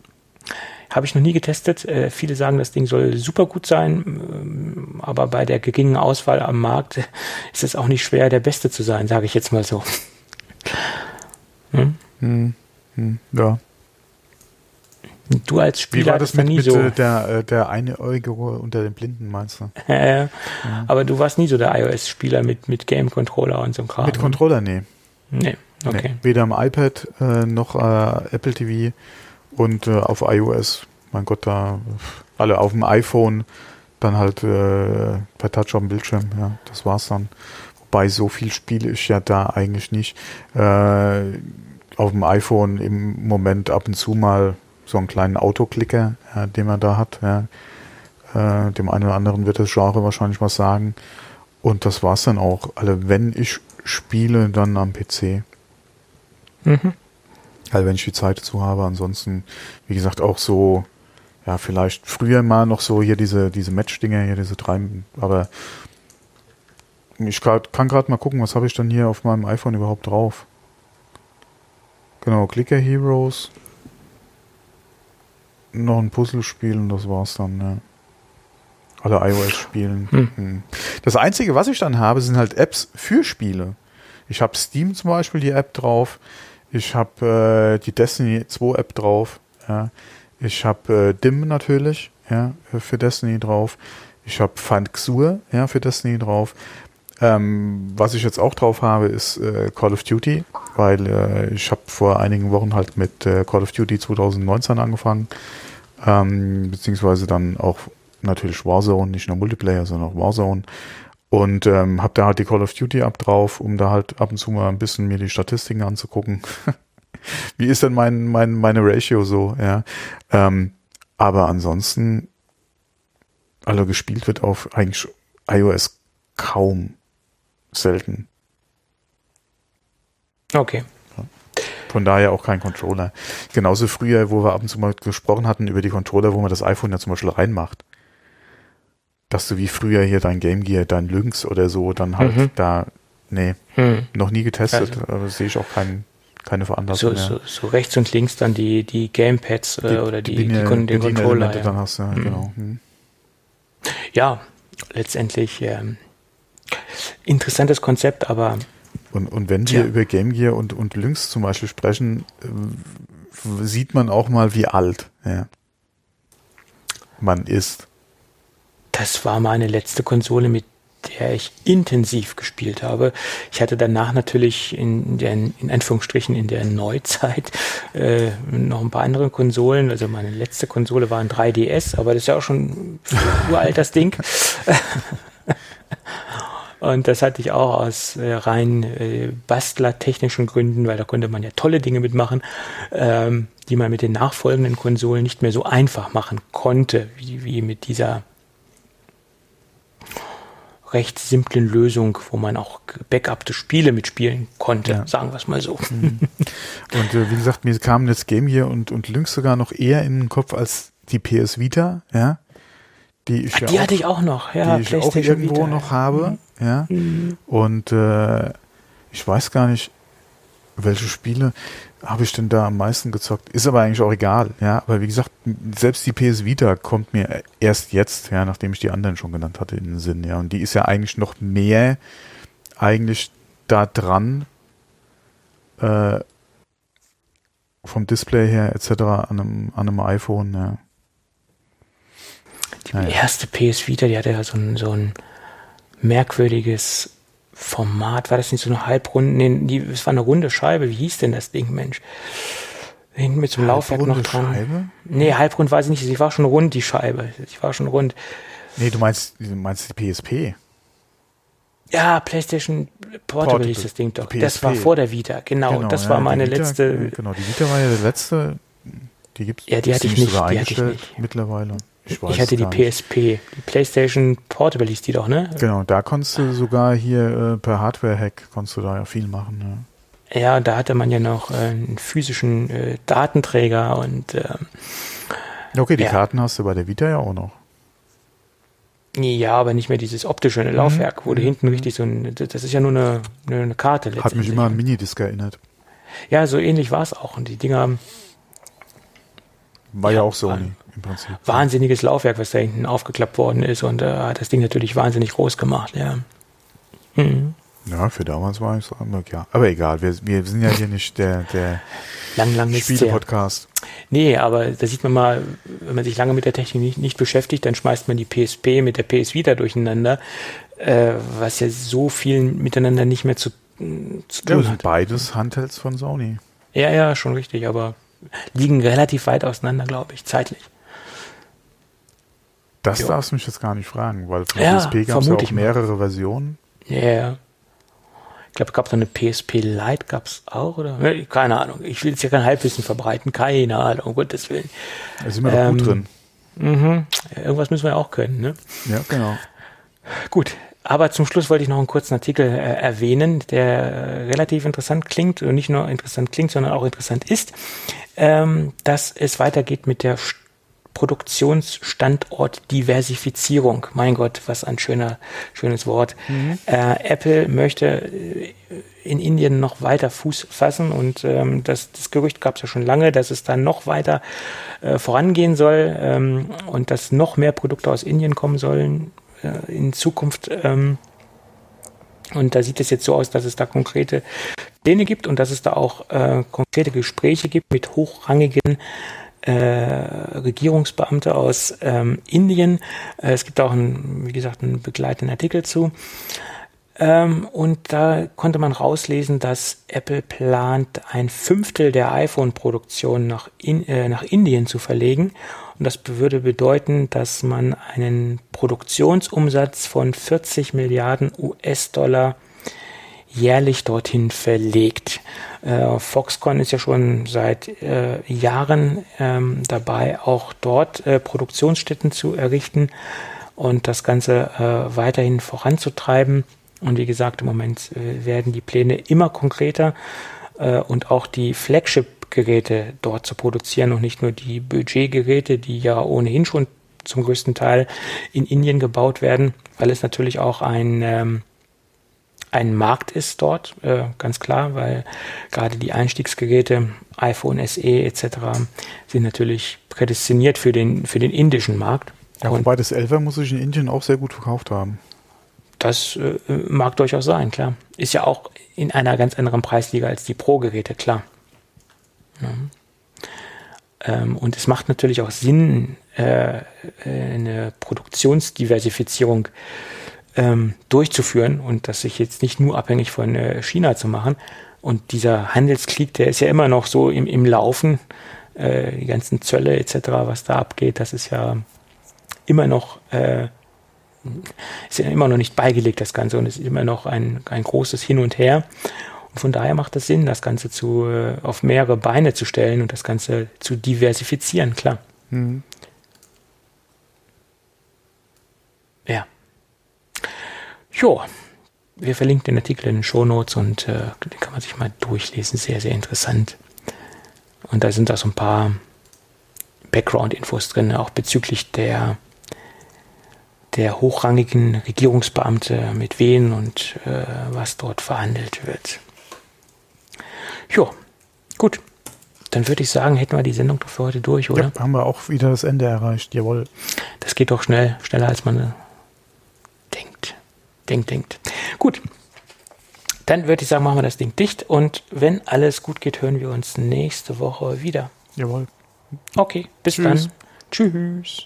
Habe ich noch nie getestet. Äh, viele sagen, das Ding soll super gut sein, ähm, aber bei der geringen Auswahl am Markt ist es auch nicht schwer, der Beste zu sein, sage ich jetzt mal so.
Hm? Hm, hm, ja.
Du als Spieler
Wie war das mit, nie mit so. Der, äh, der Einäugige unter den Blinden, meinst du?
ja. ja. Aber du warst nie so der iOS-Spieler mit, mit Game-Controller und so einem
Kram. Mit Controller, nee.
Nee, okay. Nee.
Weder am iPad äh, noch äh, Apple TV und äh, auf iOS. Mein Gott, da alle auf dem iPhone, dann halt äh, per Touch auf dem Bildschirm, ja, das war's dann. Wobei so viel spiele ich ja da eigentlich nicht. Äh, auf dem iPhone im Moment ab und zu mal so einen kleinen Autoklicker, ja, den man da hat. Ja. Äh, dem einen oder anderen wird das Genre wahrscheinlich was sagen. Und das war's dann auch. Also wenn ich spiele, dann am PC. Mhm. Also wenn ich die Zeit dazu habe. Ansonsten, wie gesagt, auch so, ja, vielleicht früher mal noch so hier diese, diese Match-Dinger, hier diese drei, aber ich grad, kann gerade mal gucken, was habe ich dann hier auf meinem iPhone überhaupt drauf. Genau, Clicker Heroes noch ein Puzzle spielen, das war's dann, ja. Alle iOS spielen. Hm. hm. Das Einzige, was ich dann habe, sind halt Apps für Spiele. Ich habe Steam zum Beispiel die App drauf. Ich habe äh, die Destiny 2 App drauf. Ja. Ich habe äh, DIM natürlich ja, für Destiny drauf. Ich habe Xur ja, für Destiny drauf. Ähm, was ich jetzt auch drauf habe, ist äh, Call of Duty, weil äh, ich habe vor einigen Wochen halt mit äh, Call of Duty 2019 angefangen ähm, beziehungsweise dann auch natürlich Warzone, nicht nur Multiplayer, sondern auch Warzone. Und ähm, habe da halt die Call of Duty App drauf, um da halt ab und zu mal ein bisschen mir die Statistiken anzugucken. Wie ist denn mein, mein, meine Ratio so, ja. Ähm, aber ansonsten, also gespielt wird auf eigentlich iOS kaum selten.
Okay.
Von daher auch kein Controller. Genauso früher, wo wir ab und zu mal gesprochen hatten über die Controller, wo man das iPhone ja zum Beispiel reinmacht. Dass du wie früher hier dein Game Gear, dein Lynx oder so, dann halt mhm. da, nee, mhm. noch nie getestet, also, aber sehe ich auch kein, keine Veranlassung
so, so, so, rechts und links dann die, die Gamepads äh, die, oder die, die, die, die den Controller. Ja. Dann hast, ja, mhm. genau. Mhm. ja, letztendlich ähm, interessantes Konzept, aber
und, und wenn wir über Game Gear und, und Lynx zum Beispiel sprechen, äh, sieht man auch mal, wie alt ja, man ist.
Das war meine letzte Konsole, mit der ich intensiv gespielt habe. Ich hatte danach natürlich in der, in Anführungsstrichen in der Neuzeit äh, noch ein paar andere Konsolen. Also meine letzte Konsole war ein 3DS, aber das ist ja auch schon ein uralt das Ding. Und das hatte ich auch aus äh, rein äh, bastlertechnischen Gründen, weil da konnte man ja tolle Dinge mitmachen, ähm, die man mit den nachfolgenden Konsolen nicht mehr so einfach machen konnte, wie, wie mit dieser recht simplen Lösung, wo man auch backupte Spiele mitspielen konnte, ja. sagen wir es mal so.
Mhm. Und äh, wie gesagt, mir kamen jetzt Game hier und, und Lynx sogar noch eher in den Kopf als die PS Vita, ja. Die, ich
Ach, ja die auch, hatte ich auch noch, ja.
Die ich auch irgendwo Vita. noch habe. Ja. Mhm. Und äh, ich weiß gar nicht, welche Spiele habe ich denn da am meisten gezockt? Ist aber eigentlich auch egal, ja. Aber wie gesagt, selbst die PS Vita kommt mir erst jetzt, ja, nachdem ich die anderen schon genannt hatte, in den Sinn, ja. Und die ist ja eigentlich noch mehr eigentlich da dran, äh, vom Display her etc. an einem, an einem iPhone, ja.
Die naja. erste PS Vita, die hatte ja so ein, so ein merkwürdiges Format. War das nicht so eine halbrunde? Nee, die, es war eine runde Scheibe. Wie hieß denn das Ding, Mensch? Hinten mit so einem Laufwerk noch dran. Scheibe? Nee, halbrund weiß ich nicht. Sie war schon rund, die Scheibe. Sie war schon rund.
Nee, du meinst, du meinst die PSP.
Ja, PlayStation Portable, Portable hieß das Ding doch. Das war vor der Vita, genau. genau das war meine
Vita,
letzte.
Genau, die Vita war ja der letzte. Die gibt's
ja, die hatte ich nicht. Die hatte ich nicht.
mittlerweile.
Ich, ich hatte die PSP, die PlayStation Portable hieß die doch, ne?
Genau, da konntest du sogar hier äh, per Hardware-Hack konntest du da ja viel machen.
Ja, ja da hatte man ja noch äh, einen physischen äh, Datenträger und ähm,
Okay, die ja. Karten hast du bei der Vita ja auch noch.
Ja, aber nicht mehr dieses optische Laufwerk, wo du
Mhm.
hinten richtig so ein, das ist ja nur eine, eine, Karte
Hat mich immer an Minidisc erinnert.
Ja, so ähnlich war es auch. Und die Dinger,
War ja,
Ja,
auch Sony im Prinzip.
wahnsinniges Laufwerk, was da hinten aufgeklappt worden ist und äh, hat das Ding natürlich wahnsinnig groß gemacht, ja. Mhm.
Ja, für damals war ich so ja. Aber egal, wir, wir sind ja hier nicht der, der
Lang, lang.
Spiele-Podcast.
Nee, aber da sieht man mal, wenn man sich lange mit der Technik nicht, nicht beschäftigt, dann schmeißt man die PSP mit der PS Vita durcheinander, äh, was ja so viel miteinander nicht mehr zu, zu
Ja,
tun
sind
hat.
beides Handhelds von Sony.
Ja, ja, schon richtig, aber liegen relativ weit auseinander, glaube ich, zeitlich.
Das
Jo.
darfst du mich jetzt gar nicht fragen, weil von
Ja,
PSP gab es ja auch
ich mal.
mehrere Versionen.
Ja, ja. Ich glaube, es gab so eine PSP Lite, gab es auch, oder? Keine Ahnung. Ich will jetzt hier kein Halbwissen verbreiten. Keine Ahnung, um Gottes Willen.
Da sind wir doch
Ähm,
gut drin.
Mhm. Irgendwas müssen wir ja auch können, ne?
Ja, genau.
Gut, aber zum Schluss wollte ich noch einen kurzen Artikel äh, erwähnen, der äh, relativ interessant klingt und nicht nur interessant klingt, sondern auch interessant ist, ähm, dass es weitergeht mit der St- Produktionsstandortdiversifizierung. Mein Gott, was ein schöner, schönes Wort. Äh, Apple möchte äh, in Indien noch weiter Fuß fassen und ähm, das, das Gerücht gab es ja schon lange, dass es dann noch weiter äh, vorangehen soll ähm, und dass noch mehr Produkte aus Indien kommen sollen in Zukunft. Ähm, und da sieht es jetzt so aus, dass es da konkrete Pläne gibt und dass es da auch äh, konkrete Gespräche gibt mit hochrangigen äh, Regierungsbeamte aus ähm, Indien. Äh, es gibt auch, einen, wie gesagt, einen begleitenden Artikel zu. Ähm, und da konnte man rauslesen, dass Apple plant, ein Fünftel der iPhone-Produktion nach, in, äh, nach Indien zu verlegen. Und das würde bedeuten, dass man einen Produktionsumsatz von 40 Milliarden US-Dollar jährlich dorthin verlegt. Äh, Foxconn ist ja schon seit äh, Jahren ähm, dabei, auch dort äh, Produktionsstätten zu errichten und das Ganze äh, weiterhin voranzutreiben. Und wie gesagt, im Moment äh, werden die Pläne immer konkreter äh, und auch die Flagship-Geräte dort zu produzieren und nicht nur die Budgetgeräte, die ja ohnehin schon zum größten Teil in Indien gebaut werden, weil es natürlich auch ein ähm, ein Markt ist dort, äh, ganz klar, weil gerade die Einstiegsgeräte, iPhone SE etc. sind natürlich prädestiniert für den, für den indischen Markt.
Ja,
Und
wobei das 11er muss sich in Indien auch sehr gut verkauft haben.
Das äh, mag durchaus sein, klar. Ist ja auch in einer ganz anderen Preisliga als die Pro-Geräte, klar. Ja. Ähm, und es macht natürlich auch Sinn, äh, äh, eine Produktionsdiversifizierung ähm, durchzuführen und das sich jetzt nicht nur abhängig von äh, China zu machen. Und dieser Handelskrieg, der ist ja immer noch so im, im Laufen. Äh, die ganzen Zölle etc., was da abgeht, das ist ja immer noch äh, ist ja immer noch nicht beigelegt, das Ganze, und es ist immer noch ein, ein großes Hin und Her. Und von daher macht es Sinn, das Ganze zu, äh, auf mehrere Beine zu stellen und das Ganze zu diversifizieren, klar.
Mhm.
Ja. Jo, wir verlinken den Artikel in den Shownotes und äh, den kann man sich mal durchlesen. Sehr, sehr interessant. Und da sind auch so ein paar Background-Infos drin, auch bezüglich der, der hochrangigen Regierungsbeamte, mit wen und äh, was dort verhandelt wird. Jo, gut. Dann würde ich sagen, hätten wir die Sendung doch für heute durch, oder?
Ja, haben wir auch wieder das Ende erreicht. Jawohl.
Das geht doch schnell, schneller als man äh, denkt. Denkt, denkt. Gut. Dann würde ich sagen, machen wir das Ding dicht und wenn alles gut geht, hören wir uns nächste Woche wieder.
Jawohl.
Okay, bis
Tschüss.
dann. Tschüss.